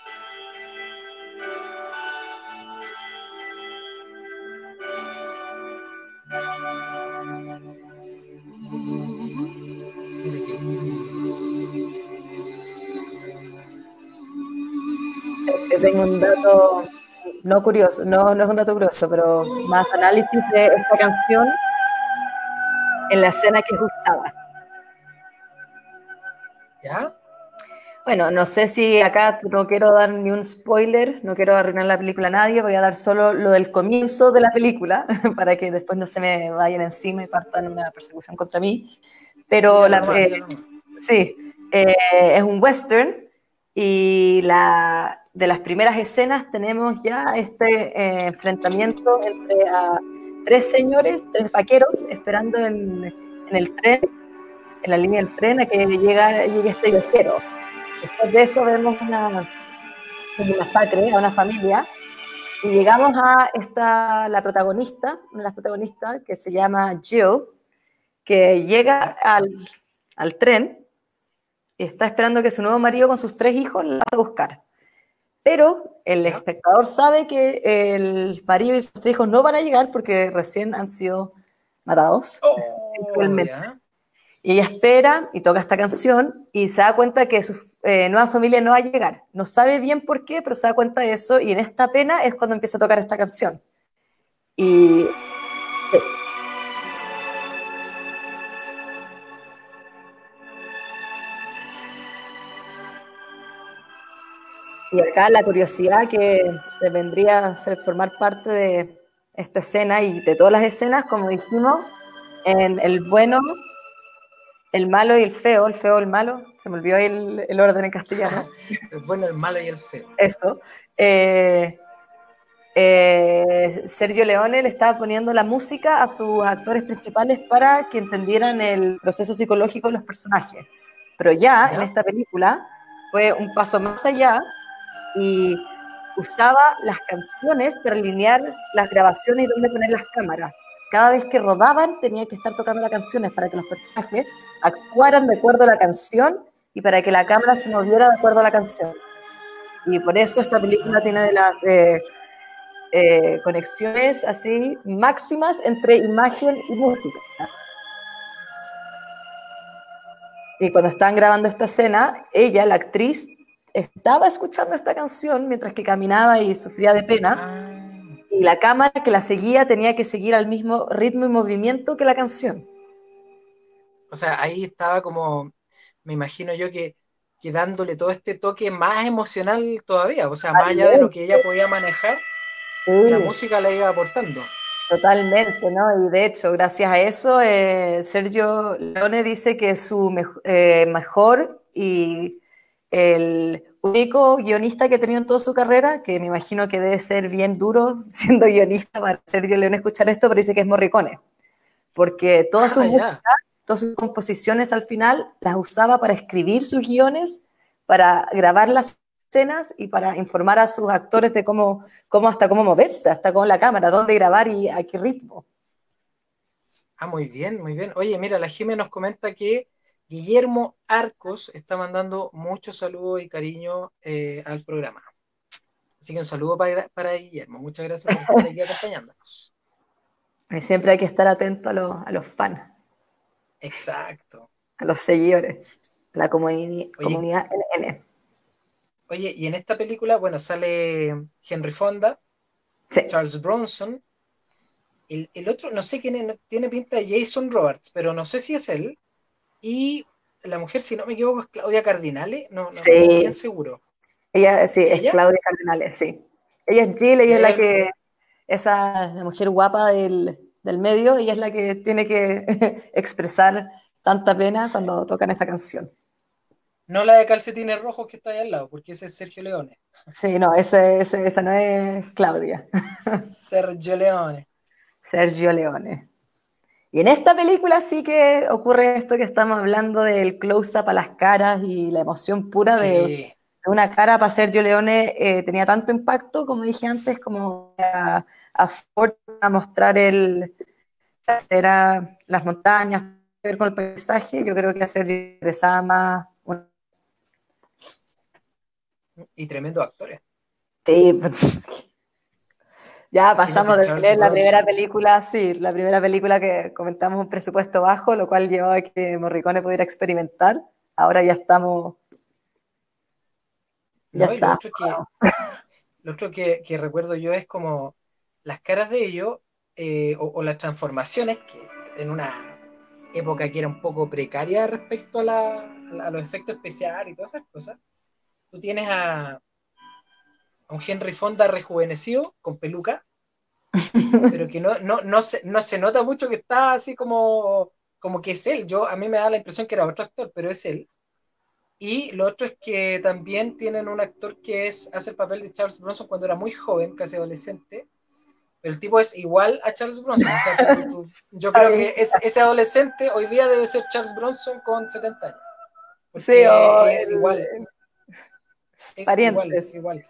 Speaker 2: Tengo un dato no curioso, no, no es un dato curioso, pero más análisis de esta canción en la escena que es usada.
Speaker 1: ¿Ya?
Speaker 2: Bueno, no sé si acá no quiero dar ni un spoiler, no quiero arruinar la película a nadie, voy a dar solo lo del comienzo de la película para que después no se me vayan encima y partan una persecución contra mí. Pero la, eh. Sí, eh, es un western y la, de las primeras escenas tenemos ya este eh, enfrentamiento entre a tres señores, tres vaqueros, esperando en, el tren, en la línea del tren, a que llega, llegue este viajero. Después de esto vemos una, masacre a una familia y llegamos a esta, la protagonista, una de las protagonistas, que se llama Jill, que llega al, al tren y está esperando que su nuevo marido con sus tres hijos la vaya a buscar. Pero el espectador sabe que el marido y sus hijos no van a llegar porque recién han sido matados.
Speaker 1: Oh, ya.
Speaker 2: Y ella espera y toca esta canción y se da cuenta que su eh, nueva familia no va a llegar. No sabe bien por qué, pero se da cuenta de eso y en esta pena es cuando empieza a tocar esta canción. Y Y acá la curiosidad que se vendría a ser formar parte de esta escena y de todas las escenas, como dijimos, en el bueno, el malo y el feo, el feo, el malo, se me olvidó el, el orden en castellano,
Speaker 1: El bueno, el malo y el feo.
Speaker 2: eso. Eh, eh, Sergio Leone le estaba poniendo la música a sus actores principales para que entendieran el proceso psicológico de los personajes. Pero ya,
Speaker 1: Ya.
Speaker 2: en esta película fue un paso más allá y usaba las canciones para alinear las grabaciones y dónde poner las cámaras. Cada vez que rodaban tenía que estar tocando las canciones para que los personajes actuaran de acuerdo a la canción y para que la cámara se moviera de acuerdo a la canción. Y por eso esta película tiene de las eh, eh, conexiones así máximas entre imagen y música. Y cuando estaban grabando esta escena, ella, la actriz, estaba escuchando esta canción mientras que caminaba y sufría de pena.
Speaker 1: Ah,
Speaker 2: Y la cámara que la seguía tenía que seguir al mismo ritmo y movimiento que la canción.
Speaker 1: o sea, ahí estaba como, me imagino yo que, que dándole todo este toque más emocional todavía, o sea, más allá de lo que ella podía manejar, la música le iba aportando.
Speaker 2: Totalmente, ¿no? Y de hecho, gracias a eso, eh, Sergio Leone dice que su eh, mejor y el único guionista que ha tenido en toda su carrera, que me imagino que debe ser bien duro siendo guionista para Sergio Leone escuchar esto, pero dice que es Morricone, porque todas sus
Speaker 1: Ah,
Speaker 2: músicas,
Speaker 1: ya.
Speaker 2: todas sus composiciones al final las usaba para escribir sus guiones, para grabar las escenas y para informar a sus actores de cómo, cómo hasta cómo moverse, hasta con la cámara, dónde grabar y a qué ritmo.
Speaker 1: Ah, muy bien, muy bien. Oye, mira, la Jimé nos comenta que Guillermo Arcos está mandando muchos saludos y cariño eh, al programa. Así que un saludo para, para Guillermo. Muchas gracias por estar aquí acompañándonos.
Speaker 2: Siempre hay que estar atento a, los- a los fans,
Speaker 1: Exacto.
Speaker 2: a los seguidores, a la comuni-
Speaker 1: Oye.
Speaker 2: comunidad NN.
Speaker 1: Oye, y en esta película, bueno, sale Henry Fonda,
Speaker 2: Sí.
Speaker 1: Charles Bronson. El, el otro, no sé quién es, tiene pinta de Jason Roberts, pero no sé si es él. Y la mujer, si no me equivoco, es Claudia Cardinale. No, no
Speaker 2: Sí.
Speaker 1: estoy bien seguro.
Speaker 2: Ella, sí, es
Speaker 1: ¿Ella?
Speaker 2: Claudia Cardinales, sí. Ella es Jill, ella es la
Speaker 1: Ella-
Speaker 2: que, esa la mujer guapa del, del medio, ella es la que tiene que expresar tanta pena cuando tocan esa canción.
Speaker 1: No la de calcetines rojos que está ahí al lado, porque ese es Sergio Leone.
Speaker 2: Sí, no, ese, ese- esa no es Claudia,
Speaker 1: Sergio Leone.
Speaker 2: Sergio Leone. Y en esta película sí que ocurre esto que estamos hablando del close-up a las caras y la emoción pura de,
Speaker 1: Sí.
Speaker 2: de una cara para Sergio Leone eh, tenía tanto impacto, como dije antes, como a, a Ford a mostrar el, era las montañas, ver con el paisaje, yo creo que a Sergio interesaba más una-
Speaker 1: Y tremendo actores.
Speaker 2: Sí, pues, ya pasamos de ver la primera película, sí, la primera película que comentamos un presupuesto bajo, lo cual llevaba a que Morricone pudiera experimentar. Ahora ya estamos. Ya
Speaker 1: No, y lo
Speaker 2: está.
Speaker 1: otro, que, lo otro que, que recuerdo yo es como las caras de ellos eh, o, o las transformaciones que en una época que era un poco precaria respecto a, la- a los efectos especiales y todas esas cosas. Tú tienes a un Henry Fonda rejuvenecido con peluca, pero que no, no, no, se, no se nota mucho que está así como, como que es él. Yo, a mí me da la impresión que era otro actor, pero es él. Y lo otro es que también tienen un actor que es, hace el papel de Charles Bronson cuando era muy joven, casi adolescente. Pero el tipo es igual a Charles Bronson. O sea, tú- tú- yo creo que ese, ese adolescente hoy día debe ser Charles Bronson con 70 años.
Speaker 2: Sí, o
Speaker 1: es
Speaker 2: el-
Speaker 1: igual. Es
Speaker 2: Parientes.
Speaker 1: igual, es igual.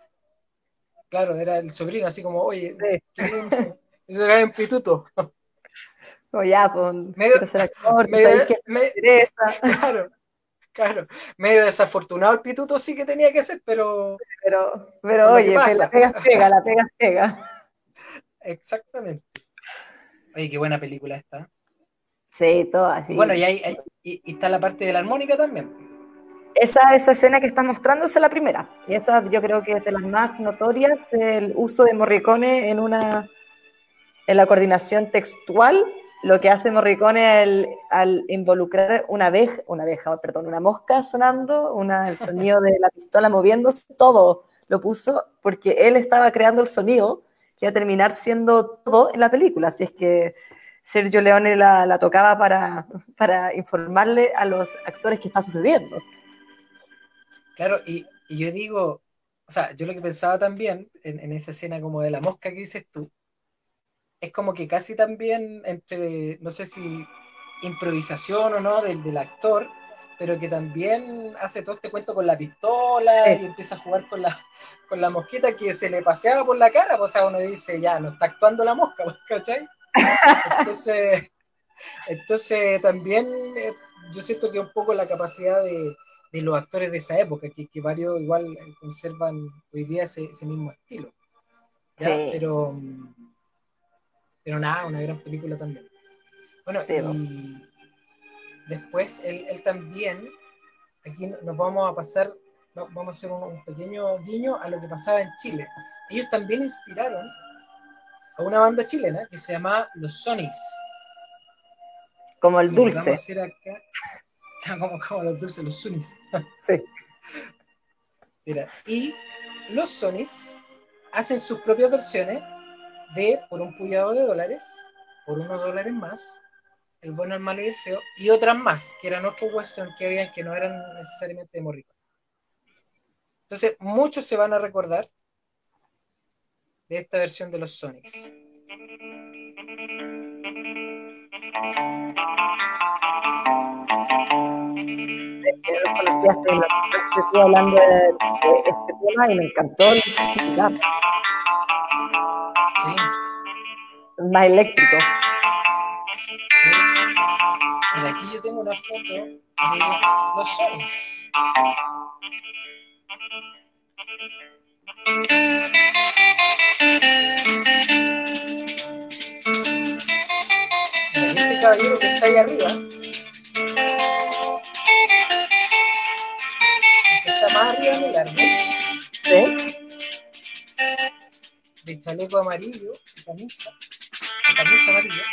Speaker 1: Claro, era el sobrino, así como, oye,
Speaker 2: Sí.
Speaker 1: Ese era un pituto.
Speaker 2: O ya, pues,
Speaker 1: Medio- claro, claro. Medio desafortunado el pituto sí que tenía que ser, pero
Speaker 2: Pero, pero
Speaker 1: que
Speaker 2: oye,
Speaker 1: pasa.
Speaker 2: la pega pega, la pega pega.
Speaker 1: exactamente. Oye, qué buena película esta.
Speaker 2: Sí, todo así.
Speaker 1: Y bueno, y, y, y está la parte de la armónica también.
Speaker 2: Esa, esa escena que está mostrando es la primera. Y esa yo creo que es de las más notorias del uso de Morricone en una en la coordinación textual. Lo que hace Morricone al, al involucrar una abeja, una abeja, perdón, una mosca sonando, una, el sonido de la pistola moviéndose, todo lo puso porque él estaba creando el sonido que iba a terminar siendo todo en la película. Así es que Sergio Leone la, la tocaba para, para informarle a los actores qué está sucediendo.
Speaker 1: Claro, y, y yo digo, o sea, yo lo que pensaba también en, en esa escena como de la mosca que dices tú, es como que casi también entre, no sé si improvisación o no del, del actor, pero que también hace todo este cuento con la pistola
Speaker 2: Sí.
Speaker 1: y empieza a jugar con la, con la mosquita que se le paseaba por la cara, pues, o sea, uno dice, ya, no está actuando la mosca, ¿cachai? Entonces, entonces también eh, yo siento que un poco la capacidad de, de los actores de esa época, que, que varios igual conservan hoy día ese, ese mismo estilo. ¿ya?
Speaker 2: Sí.
Speaker 1: Pero, mm, pero nada, una gran película también. Bueno,
Speaker 2: Sí,
Speaker 1: y después él, él también, aquí nos vamos a pasar, va- vamos a hacer un, un pequeño guiño a lo que pasaba en Chile. Ellos también inspiraron a una banda chilena que se llama Los Sonys.
Speaker 2: Como el
Speaker 1: Y les Vamos a
Speaker 2: dulce.
Speaker 1: hacer acá, como, como los dulces, los Sonys.
Speaker 2: Sí.
Speaker 1: Mira, y los Sonys hacen sus propias versiones de por un puñado de dólares, por unos dólares más, el bueno, el malo y el feo, y otras más, que eran otros western que habían que no eran necesariamente de Morricone. Entonces, muchos se van a recordar de esta versión de los Sonics.
Speaker 2: Que estuve hablando de, de este tema y me encantó el guitarra.
Speaker 1: Sí,
Speaker 2: Es más eléctrico.
Speaker 1: sí. Mira, aquí yo tengo una foto de los Sonics. Mira, ese caballero que está ahí arriba, en el
Speaker 2: ¿Sí?
Speaker 1: de chaleco amarillo y camisa, de camisa amarilla,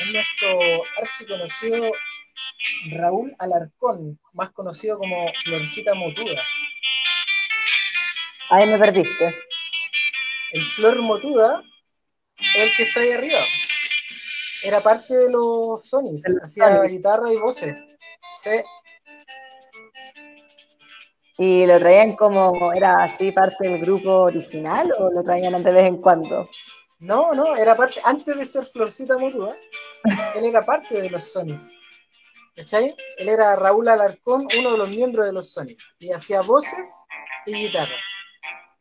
Speaker 1: es nuestro archiconocido Raúl Alarcón, más conocido como Florcita Motuda.
Speaker 2: Ahí me perdiste.
Speaker 1: El Flor Motuda es el que está ahí arriba. Era parte de los Sonys, hacía guitarra y voces. Sí,
Speaker 2: ¿Y lo traían como, era así parte del grupo original o lo traían de vez en cuando?
Speaker 1: No, no, era parte, antes de ser Florcita Motuda, él era parte de los Sonys. ¿Cachai? Él era Raúl Alarcón, uno de los miembros de los Sonys, y hacía voces y guitarra.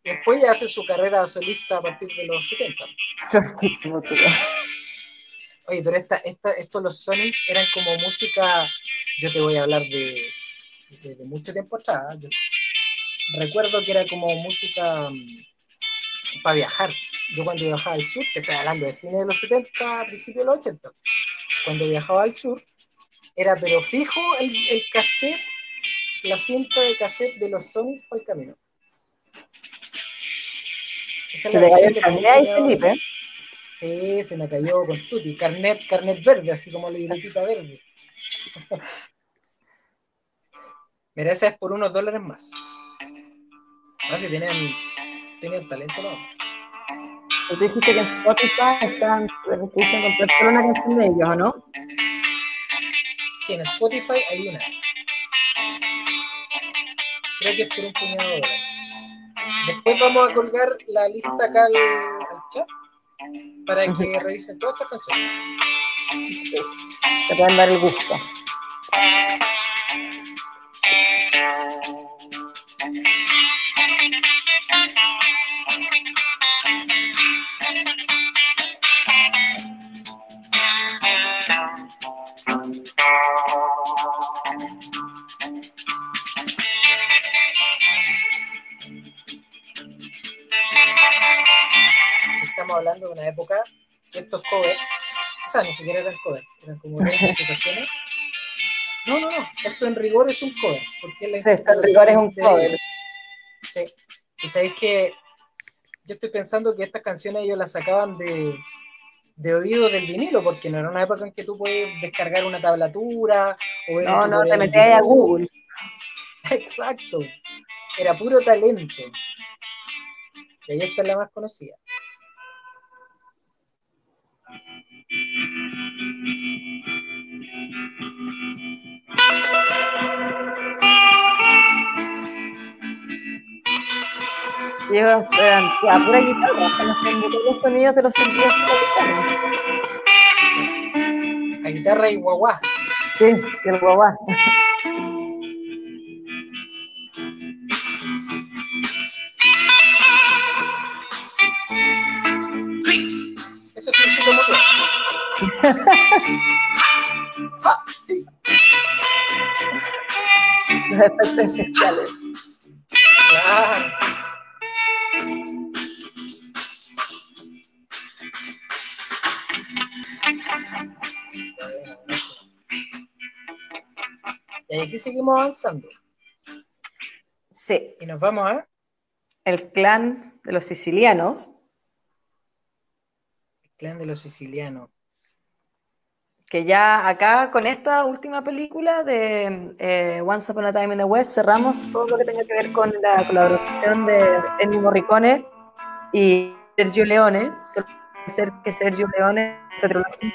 Speaker 1: Después ya hace su carrera solista a partir de los 70.
Speaker 2: Florcita Motuda.
Speaker 1: Oye, pero esta, esta, estos los Sonys eran como música, yo te voy a hablar de, de, de mucho tiempo atrás. Yo recuerdo que era como música para viajar. Yo cuando viajaba al sur, te estoy hablando de fines de los 70, principios de los 80, cuando viajaba al sur, era pero fijo el, el cassette, la cinta de cassette de los Sonys para el camino. Esa es
Speaker 2: Se
Speaker 1: la
Speaker 2: te cayó el carnet ahí, Felipe.
Speaker 1: Sí, se me cayó con tutti. Carnet, carnet verde, así como la libretita verde. Mira, esa es por unos dólares más. No, si tenían, tenían talento, ¿no?
Speaker 2: Tú dijiste que en Spotify están, pudiste encontrar solo una canción de ellos, ¿o no?
Speaker 1: Sí, en Spotify hay una. Creo que es por un puñado de dólares. Después vamos a colgar la lista acá al, al chat para que revisen todas estas canciones.
Speaker 2: Te pueden dar el gusto.
Speaker 1: Hablando de una época que estos covers, o sea, ni siquiera eran covers, eran como interpretaciones. No, no, no, esto en rigor es un cover. Porque la
Speaker 2: Sí, esto en rigor es un
Speaker 1: de-
Speaker 2: cover.
Speaker 1: Sí. Y sabéis que yo estoy pensando que estas canciones ellos las sacaban de, de oído del vinilo, porque no era una época en que tú puedes descargar una tablatura o ver
Speaker 2: No, no, te metías a. Google.
Speaker 1: Exacto. Era puro talento. Y ahí está la más conocida.
Speaker 2: Y ellos eran a pura guitarra, todos los sonidos de los sentidos tropicales.
Speaker 1: La guitarra y guaguá.
Speaker 2: Sí, el guaguá. Los efectos especiales.
Speaker 1: Claro. Y aquí seguimos avanzando.
Speaker 2: Sí,
Speaker 1: Y nos vamos a
Speaker 2: el clan de los sicilianos,
Speaker 1: el clan de los sicilianos.
Speaker 2: Que ya acá con esta última película de eh, Once Upon a Time in the West cerramos todo lo que tenga que ver con la colaboración de Ennio Morricone y Sergio Leone, ser que Sergio Leone esta trilogía,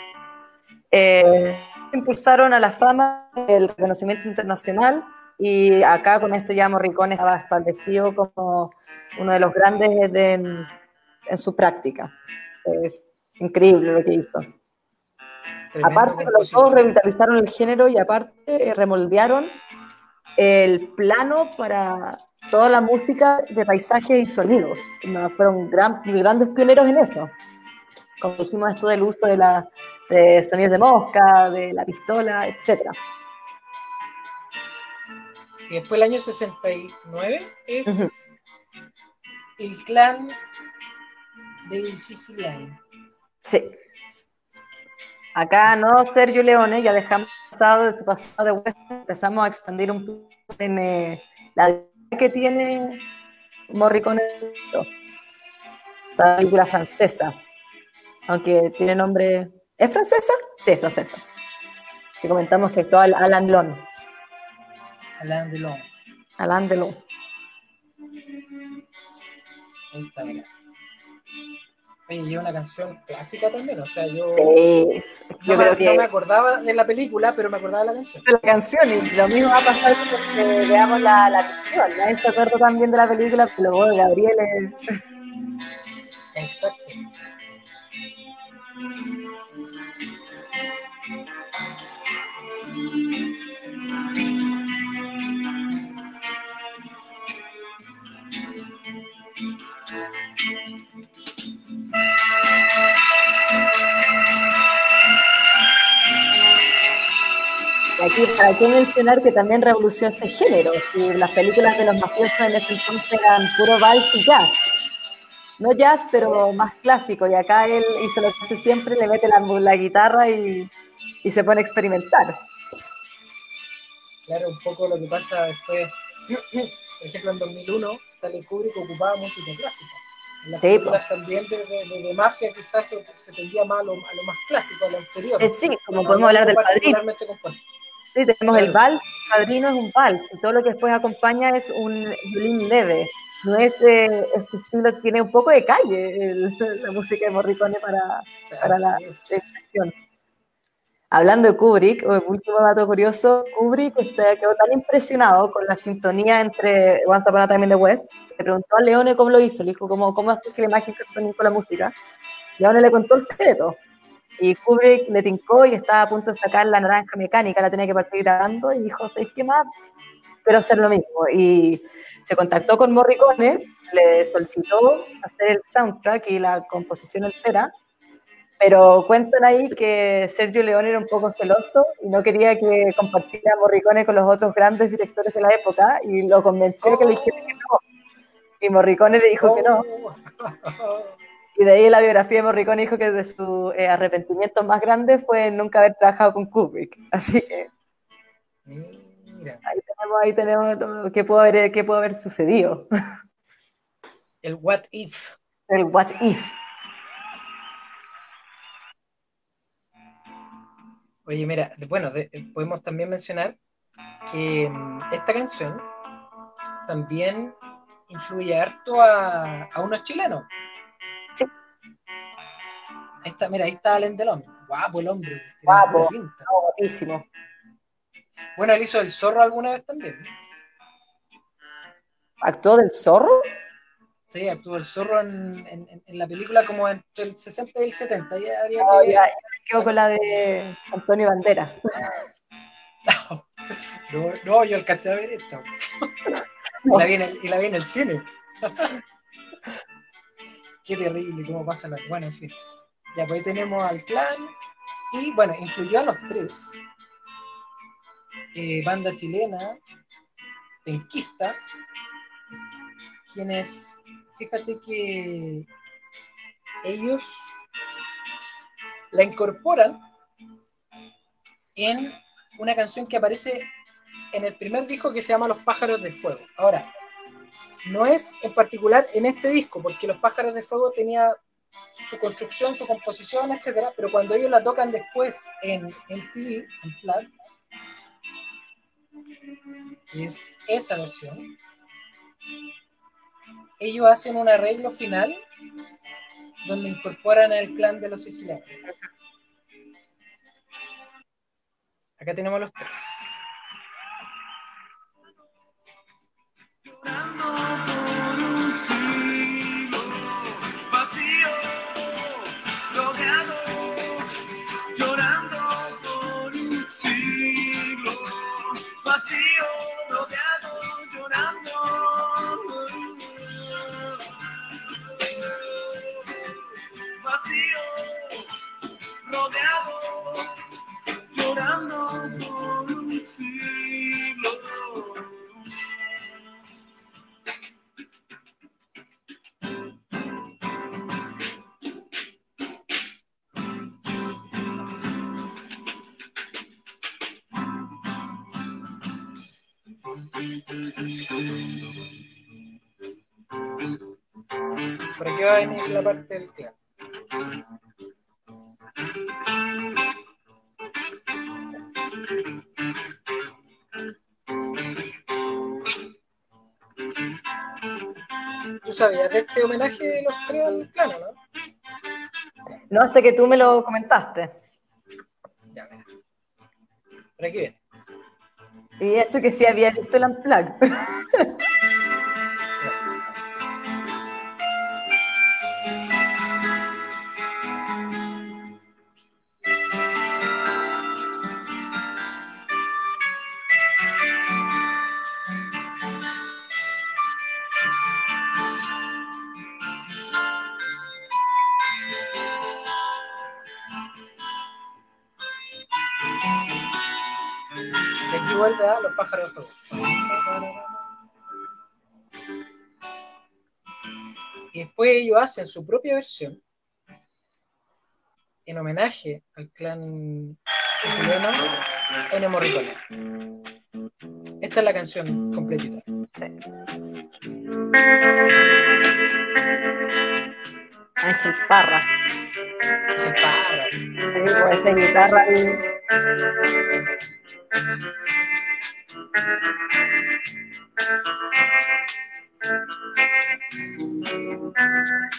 Speaker 2: eh, impulsaron a la fama el reconocimiento internacional y acá con esto ya Morricone estaba establecido como uno de los grandes de- en, en su práctica. Es increíble lo que hizo. Aparte, los dos revitalizaron el género y aparte eh, remoldearon el plano para toda la música de paisajes y sonidos. Fueron gran- grandes pioneros en eso. Como dijimos, esto del uso de, la, de sonidos de mosca, de la pistola, etc.
Speaker 1: Y después el año 69 es el clan de siciliano.
Speaker 2: Sí. Acá no Sergio Leone, ya dejamos pasado de su pasado de western, empezamos a expandir un poco en eh, la que tiene Morricone. Esta película francesa, aunque tiene nombre... ¿Es francesa? Sí, es francesa. Que comentamos que actuó Al- Alain Delon.
Speaker 1: Alain Delon.
Speaker 2: Alain Delon.
Speaker 1: Ahí y una canción clásica también, o sea, yo,
Speaker 2: Sí, yo
Speaker 1: no, me,
Speaker 2: creo que
Speaker 1: no me acordaba de la película, pero me acordaba de la canción.
Speaker 2: de la canción y lo mismo va a pasar cuando veamos la, la canción. Nadie se acuerda también de la película, pero luego Gabriel es...
Speaker 1: Exacto.
Speaker 2: Aquí, ¿para qué mencionar que también revolucionó este género? Y las películas de los mafiosos en ese entonces eran puro vals y jazz. No jazz, pero más clásico. Y acá él hizo lo que hace siempre, le mete la, la guitarra y, y se pone a experimentar.
Speaker 1: Claro, un poco lo que pasa después, por ejemplo, en 2001, Stanley Kubrick ocupaba música clásica. En las
Speaker 2: Sí,
Speaker 1: películas también de, de- de- de mafia quizás se, se tendía más a lo, a lo más clásico, a lo anterior.
Speaker 2: Eh, sí, como podemos hablar del padrino.
Speaker 1: compuesto.
Speaker 2: Sí, tenemos el vals, padrino es un vals, y todo lo que después acompaña es un violín leve. No es de este estilo, tiene un poco de calle el- la música de Morricone para, para la expresión. Hablando de Kubrick, el último dato curioso, Kubrick este, quedó tan impresionado con la sintonía entre Once Upon a Time in the West, que preguntó a Leone cómo lo hizo, le dijo cómo, cómo hacer que la imagen se con la música. Leone le contó el secreto, y Kubrick le tincó y estaba a punto de sacar la naranja mecánica, la tenía que partir grabando, y dijo, ¿sabes qué más? Quiero hacer lo mismo. Y se contactó con Morricone, le solicitó hacer el soundtrack y la composición entera, pero cuentan ahí que Sergio Leone era un poco celoso y no quería que compartiera Morricone con los otros grandes directores de la época y lo convenció de que le dijera que no. Y Morricone le dijo que no. Y de ahí la biografía de Morricone dijo que de su eh, arrepentimiento más grande fue nunca haber trabajado con Kubrick. Así que
Speaker 1: Mira,
Speaker 2: ahí tenemos, ahí tenemos que pudo haber, qué pudo haber sucedido.
Speaker 1: el what if.
Speaker 2: El what if.
Speaker 1: Oye, mira, bueno, de- eh, podemos también mencionar que mm, esta canción también influye harto a, a unos chilenos. Ahí está, mira, ahí está Alain Delon. Guapo el hombre. tiene
Speaker 2: Guapo.
Speaker 1: pinta.
Speaker 2: Guapísimo.
Speaker 1: Bueno, él hizo el zorro alguna vez también.
Speaker 2: ¿Actuó del zorro?
Speaker 1: Sí, actuó el zorro en, en- la película como entre el 60 y el 70. Ya habría que ver.
Speaker 2: ya, ya me quedo con la de Antonio Banderas.
Speaker 1: No, no, yo alcancé a ver esta. La vi en el, y la vi en el cine. Qué terrible cómo pasa la. Bueno, en fin. Ya, pues ahí tenemos al clan. Y bueno, influyó a los tres. Eh, banda chilena. penquista, quienes, fíjate que ellos la incorporan en una canción que aparece en el primer disco que se llama Los pájaros de fuego. Ahora, no es en particular en este disco, porque Los pájaros de fuego tenía su construcción, su composición, etcétera, pero cuando ellos la tocan después en, en TV, en que es esa versión, ellos hacen un arreglo final donde incorporan el clan de los sicilianos. Acá tenemos los tres. vacío, rodeado, llorando. Vacío, rodeado, llorando. Por aquí va a venir la parte del clan. ¿Tú sabías de este homenaje de los tres al clan, no?
Speaker 2: No, hasta que tú me lo comentaste.
Speaker 1: Ya, mira. Por aquí viene.
Speaker 2: Y eso que sí había visto el Unplugged.
Speaker 1: ellos hacen su propia versión en homenaje al clan siciliano Ennio Morricone. Esta es la canción completita.
Speaker 2: Parra.
Speaker 1: Parra.
Speaker 2: Sí, esa guitarra. 拜。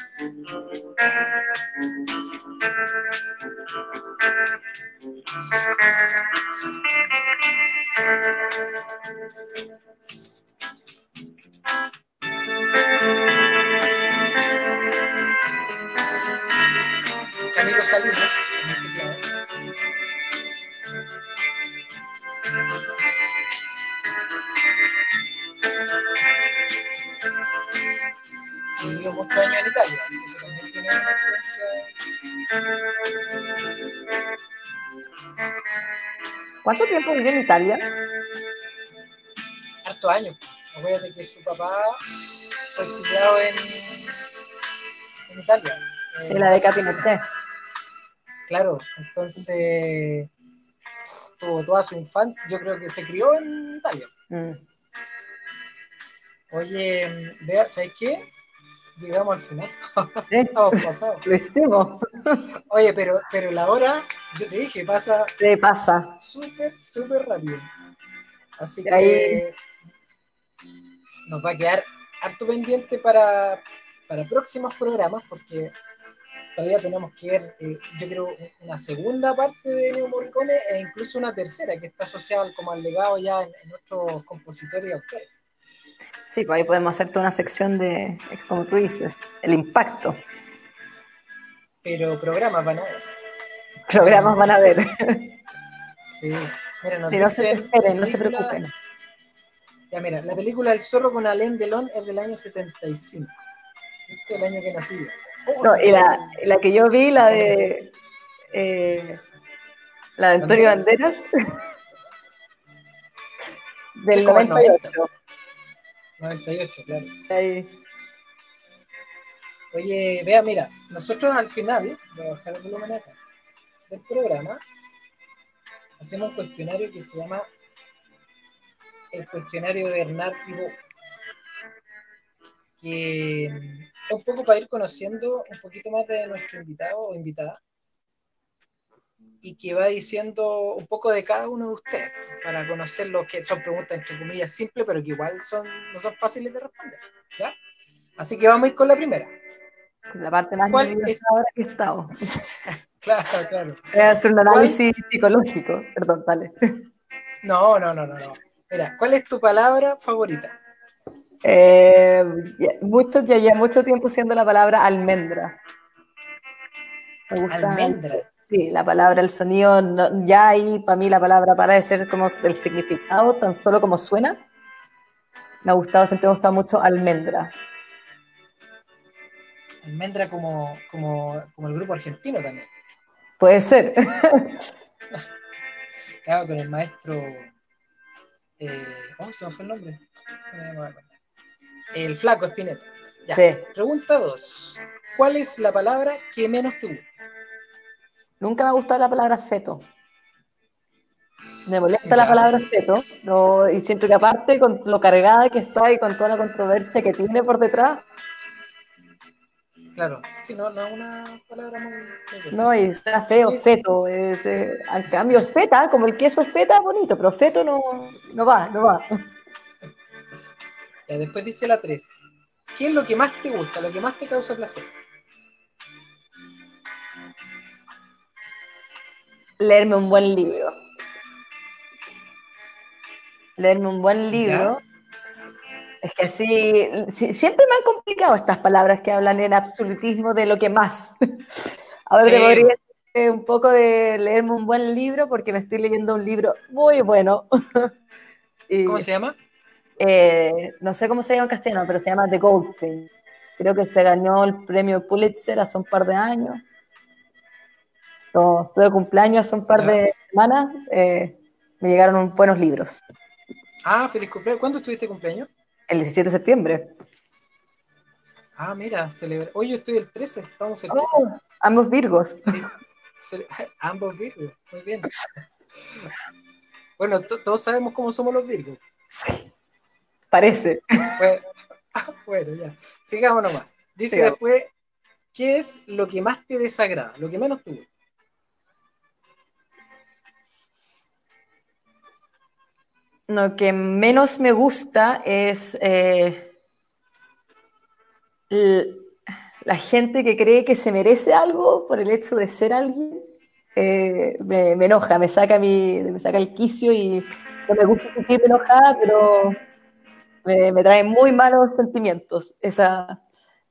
Speaker 2: Tiempo vivió en Italia?
Speaker 1: hartos años. Acuérdate que su papá fue exiliado en, en Italia.
Speaker 2: Sí, la de Capinete.
Speaker 1: Claro, entonces tuvo toda su infancia, yo creo que se crió en Italia.
Speaker 2: Mm.
Speaker 1: Oye, ¿sabes qué? Llegamos al final.
Speaker 2: Sí,
Speaker 1: Estamos pasados.
Speaker 2: lo hicimos.
Speaker 1: Oye, pero, pero la hora, yo te dije, pasa
Speaker 2: Sí, pasa.
Speaker 1: súper, súper rápido. Así que
Speaker 2: Ahí.
Speaker 1: nos va a quedar harto pendiente para, para próximos programas, porque todavía tenemos que ver, eh, yo creo, una segunda parte de Neo Morricone e incluso una tercera que está asociada como al legado ya en, en nuestros compositores y autores.
Speaker 2: Sí, pues ahí podemos hacerte una sección de, como tú dices, el impacto.
Speaker 1: Pero programas van a ver.
Speaker 2: Programas van a ver.
Speaker 1: Sí. Mira, nos
Speaker 2: Si no se esperen, no se preocupen.
Speaker 1: Ya, mira, la película El zorro con Alain Delon es del año 75. Este es el año que nací. Oh,
Speaker 2: No, y la, la que yo vi, la de eh, la de Antonio
Speaker 1: Banderas.
Speaker 2: Banderas, del
Speaker 1: Es como el
Speaker 2: 98.
Speaker 1: 98, claro. Oye, vea, mira, nosotros al final, voy a bajar el volumen acá, del programa, hacemos un cuestionario que se llama el cuestionario de Bernard Pivot, que es un poco para ir conociendo un poquito más de nuestro invitado o invitada, y que va diciendo un poco de cada uno de ustedes, para conocer lo que son preguntas entre comillas simples, pero que igual son, no son fáciles de responder. ¿ya? Así que vamos a ir con la primera.
Speaker 2: La parte más
Speaker 1: ¿Cuál
Speaker 2: nerviosa
Speaker 1: es-
Speaker 2: ahora que he estado.
Speaker 1: Claro, claro.
Speaker 2: Voy a hacer un análisis psicológico. Perdón, dale.
Speaker 1: No, no, no, no, no. Mira, ¿cuál es tu palabra favorita?
Speaker 2: Eh, ya- mucho, ya lleva mucho tiempo siendo la palabra almendra. Me gusta.
Speaker 1: Almendra.
Speaker 2: Sí, la palabra, el sonido, no- ya ahí para mí la palabra para de ser como el significado, tan solo como suena. Me ha gustado, siempre me ha gustado mucho almendra.
Speaker 1: Almendra como, como, como el grupo argentino también.
Speaker 2: Puede ser.
Speaker 1: Claro, con el maestro. Eh, oh, se me fue el nombre. El flaco Espineta. Ya.
Speaker 2: Sí.
Speaker 1: Pregunta 2. ¿Cuál es la palabra que menos te gusta?
Speaker 2: Nunca me ha gustado la palabra feto. Me molesta la
Speaker 1: Ya.
Speaker 2: palabra feto. no, y siento que aparte con lo cargada que está y con toda la controversia que tiene por detrás,
Speaker 1: Claro, sí, no, no es una palabra muy.
Speaker 2: no, y suena feo, feto. Es, eh, en cambio, feta, como el queso feta, bonito, pero feto no, no va, no va.
Speaker 1: Ya, después dice la 3. ¿Qué es lo que más te gusta, lo que más te causa placer?
Speaker 2: Leerme un buen libro. Leerme un buen libro. Es que así, si- siempre me han complicado estas palabras que hablan en absolutismo de lo que más. Ahora te
Speaker 1: Sí.
Speaker 2: podría decir un poco de leerme un buen libro porque me estoy leyendo un libro muy bueno. Y,
Speaker 1: ¿Cómo se llama?
Speaker 2: eh, no sé cómo se llama en castellano, pero se llama The Goldfinch. Creo que se ganó el premio Pulitzer hace un par de años. So, Estuve cumpleaños hace un par de semanas. eh, me llegaron buenos libros.
Speaker 1: Ah, feliz cumpleaños. ¿Cuándo estuviste cumpleaños?
Speaker 2: El 17 de septiembre.
Speaker 1: Ah, mira, celebra. Hoy yo estoy el 13, estamos cerca.
Speaker 2: Oh, ambos Virgos.
Speaker 1: Ambos Virgos, muy bien. Bueno, to- todos sabemos cómo somos los Virgos.
Speaker 2: Sí, parece.
Speaker 1: Pues, ah, bueno, ya. Sigamos nomás. Dice
Speaker 2: Sigamos.
Speaker 1: después, ¿qué es lo que más te desagrada? Lo que menos te gusta.
Speaker 2: Lo que menos me gusta es eh, la gente que cree que se merece algo por el hecho de ser alguien. eh, me, me enoja, me saca, mi, me saca el quicio y no me gusta sentirme enojada, pero me, me trae muy malos sentimientos. Esa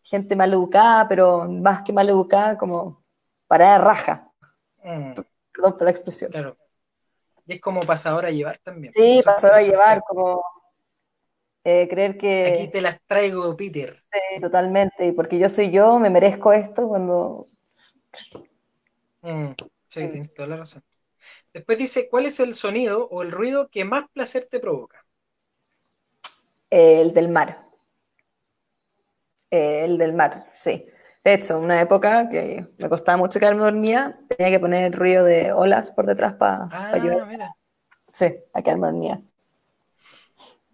Speaker 2: gente mal educada, pero más que mal educada, como parada de raja.
Speaker 1: Mm,
Speaker 2: Perdón por la expresión.
Speaker 1: claro. Y es como pasador a llevar también.
Speaker 2: Sí,
Speaker 1: Eso-
Speaker 2: pasó a llevar como eh, creer que
Speaker 1: Aquí te las traigo, Peter.
Speaker 2: sí, totalmente, y porque yo soy yo, me merezco esto cuando
Speaker 1: Mm, sí, tienes toda la razón. Después dice, ¿cuál es el sonido o el ruido que más placer te provoca?
Speaker 2: el del mar. El del mar, sí. De hecho, una época que me costaba mucho quedarme dormida, tenía que poner el ruido de olas por detrás para
Speaker 1: Ah,
Speaker 2: llorar.
Speaker 1: mira.
Speaker 2: Sí, a quedarme dormida.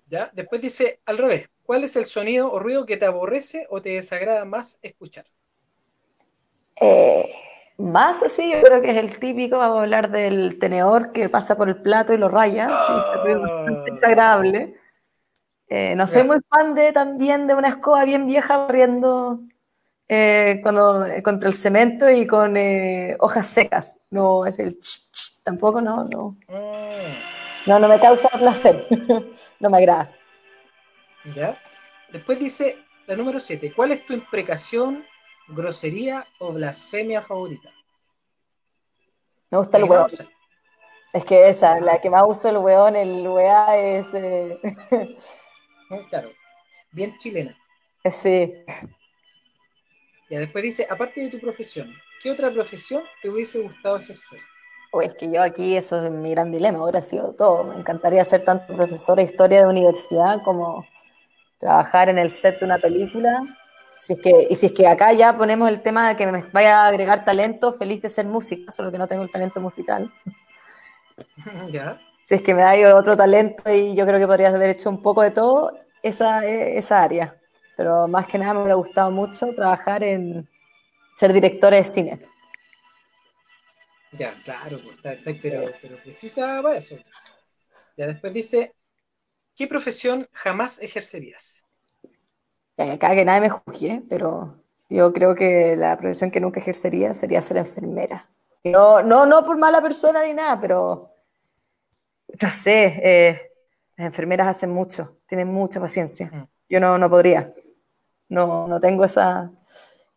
Speaker 1: ¿Ya? Después dice, al revés, ¿cuál es el sonido o ruido que te aborrece o te desagrada más escuchar?
Speaker 2: Eh, más así, yo creo que es el típico, vamos a hablar del tenedor que pasa por el plato y lo raya, sí, ese ruido bastante
Speaker 1: Ah.
Speaker 2: desagradable. Eh, no soy muy fan de también de una escoba bien vieja barriendo eh, cuando, eh, contra el cemento y con eh, hojas secas. No, es el ch, ch, tampoco, no, no.
Speaker 1: Mm,
Speaker 2: No, no me causa placer. no me agrada.
Speaker 1: ¿Ya? Después dice, la número 7, ¿cuál es tu imprecación, grosería o blasfemia favorita?
Speaker 2: Me gusta el
Speaker 1: ¿Qué
Speaker 2: hueón. Es que esa, la que más uso el hueón, el weá es. eh,
Speaker 1: Mm, Claro, bien chilena.
Speaker 2: sí.
Speaker 1: Ya, después dice, aparte de tu profesión, ¿qué otra profesión te hubiese gustado ejercer?
Speaker 2: O es que yo aquí, eso es mi gran dilema, hubiera sido todo. Me encantaría ser tanto profesora de historia de universidad como trabajar en el set de una película. Si es que, y si es que acá ya ponemos el tema de que me vaya a agregar talento, feliz de ser música, solo que no tengo el talento musical.
Speaker 1: ¿Ya?
Speaker 2: Si es que me da otro talento y yo creo que podrías haber hecho un poco de todo, esa, esa área. Pero más que nada me hubiera gustado mucho trabajar en ser directora de cine.
Speaker 1: Ya, claro, pues, está perfecto, pero, pero precisa para eso. Ya después dice, ¿qué profesión jamás ejercerías?
Speaker 2: acá que nadie me juzgue, pero yo creo que la profesión que nunca ejercería sería ser enfermera. No, no, no por mala persona ni nada, pero no sé, eh, las enfermeras hacen mucho, tienen mucha paciencia. Mm. Yo no, no podría, no, no tengo esa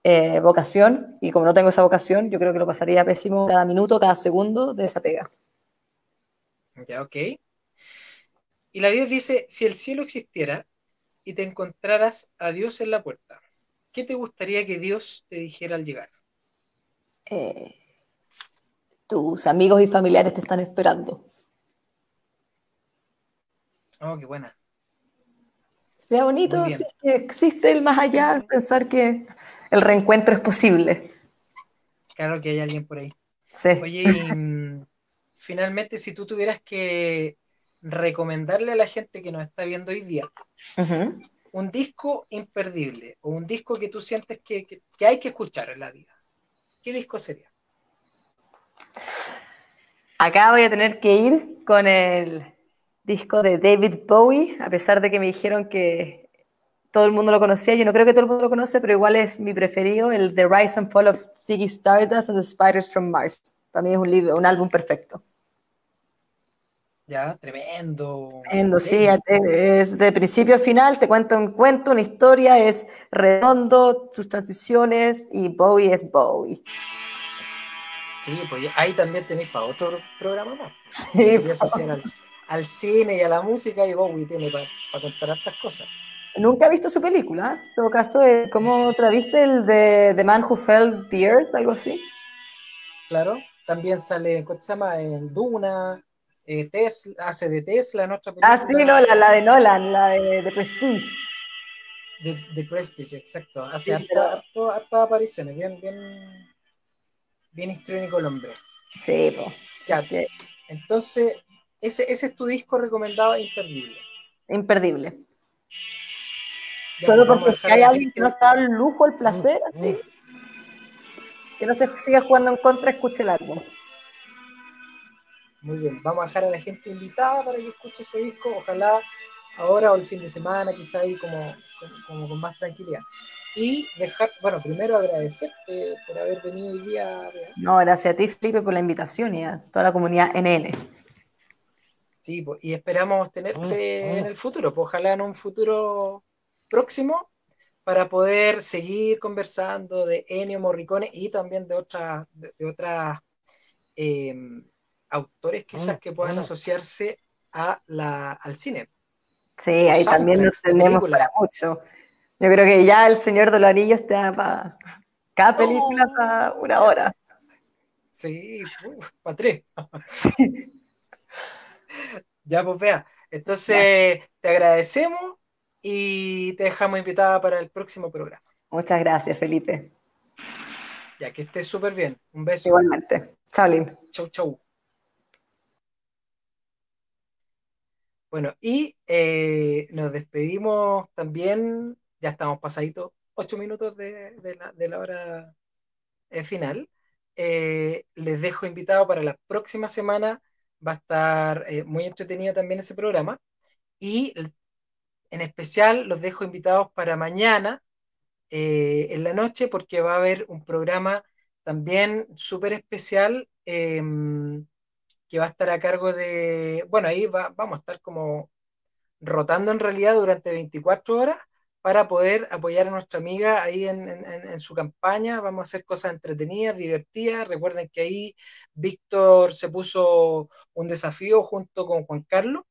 Speaker 2: eh, vocación y como no tengo esa vocación, yo creo que lo pasaría pésimo cada minuto, cada segundo de esa pega.
Speaker 1: Ya, ok. Y la 10 dice, si el cielo existiera y te encontraras a Dios en la puerta, ¿qué te gustaría que Dios te dijera al llegar?
Speaker 2: Eh, tus amigos y familiares te están esperando.
Speaker 1: Oh, qué buena.
Speaker 2: Sería bonito si que existe el más allá, pensar que el reencuentro es posible.
Speaker 1: Claro que hay alguien por ahí.
Speaker 2: Sí.
Speaker 1: Oye, y, mm, finalmente, si tú tuvieras que recomendarle a la gente que nos está viendo hoy día un disco imperdible o un disco que tú sientes que, hay que escuchar en la vida, ¿qué disco sería?
Speaker 2: Acá voy a tener que ir con el disco de David Bowie, a pesar de que me dijeron que todo el mundo lo conocía, yo no creo que todo el mundo lo conoce, pero igual es mi preferido, el The Rise and Fall of Ziggy Stardust and the Spiders from Mars. Para mí es un, libro, un álbum perfecto.
Speaker 1: Ya, tremendo.
Speaker 2: Tremendo, sí, es de principio a final, te cuenta un cuento, una historia, es redondo, sus transiciones y Bowie es Bowie.
Speaker 1: Sí, pues ahí también tenéis para otro programa más.
Speaker 2: Sí,
Speaker 1: al, cine y a la música y Bowie tiene para, contar estas cosas.
Speaker 2: Nunca he visto su película, en todo caso, ¿cómo otra viste el de The Man Who Fell the Earth, algo así?
Speaker 1: Claro, también sale, ¿cómo se llama? En Duna, eh, Tesla, hace de Tesla en otra película.
Speaker 2: Ah, sí, no, la, de Nolan, la de, de Prestige.
Speaker 1: De, Prestige, exacto. Hace harta, apariciones, bien, bien, bien histriónico el hombre.
Speaker 2: Sí, pues.
Speaker 1: Ya, entonces, ese, ese es tu disco recomendado e imperdible.
Speaker 2: Imperdible. Solo porque si hay alguien que no está al lujo, el placer, mm, así. Mm. Que no se siga jugando en contra, escuche el álbum.
Speaker 1: Muy bien, vamos a dejar a la gente invitada para que escuche ese disco, ojalá ahora o el fin de semana, quizá ahí como, como, con más tranquilidad. Y dejar, bueno, primero agradecerte por haber venido hoy día.
Speaker 2: No, gracias a ti, Felipe, por la invitación y a toda la comunidad NN.
Speaker 1: Sí, pues, y esperamos tenerte en el futuro, pues, ojalá en un futuro próximo, para poder seguir conversando de Ennio Morricone y también de otras, de, otras eh, autores quizás que puedan asociarse a la, al cine.
Speaker 2: Sí, ahí también nos tenemos para mucho. Yo creo que ya El Señor de los Anillos te da para cada película para una hora.
Speaker 1: Sí, para tres. Ya, pues vea. Entonces, te agradecemos y te dejamos invitada para el próximo programa.
Speaker 2: Muchas gracias, Felipe.
Speaker 1: Ya que estés súper bien. Un beso.
Speaker 2: Igualmente. Chao, Lin.
Speaker 1: Chau, chau. Bueno, y eh, nos despedimos también, ya estamos pasaditos ocho minutos de, la, hora eh, final. Eh, les dejo invitado para la próxima semana, va a estar muy entretenido también ese programa. Y en especial los dejo invitados para mañana en la noche porque va a haber un programa también súper especial em, que va a estar a cargo de, bueno, ahí vamos a estar como rotando en realidad durante 24 horas para poder apoyar a nuestra amiga ahí en, su campaña. Vamos a hacer cosas entretenidas, divertidas. Recuerden que ahí Víctor se puso un desafío junto con Juan Carlos.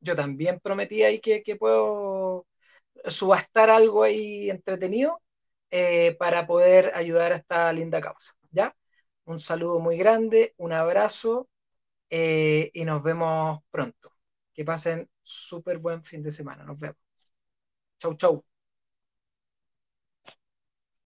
Speaker 1: Yo también prometí ahí que, puedo subastar algo ahí entretenido eh, para poder ayudar a esta linda causa. ¿Ya? Un saludo muy grande, un abrazo eh, y nos vemos pronto. Que pasen súper buen fin de semana. Nos vemos. Chau, chau.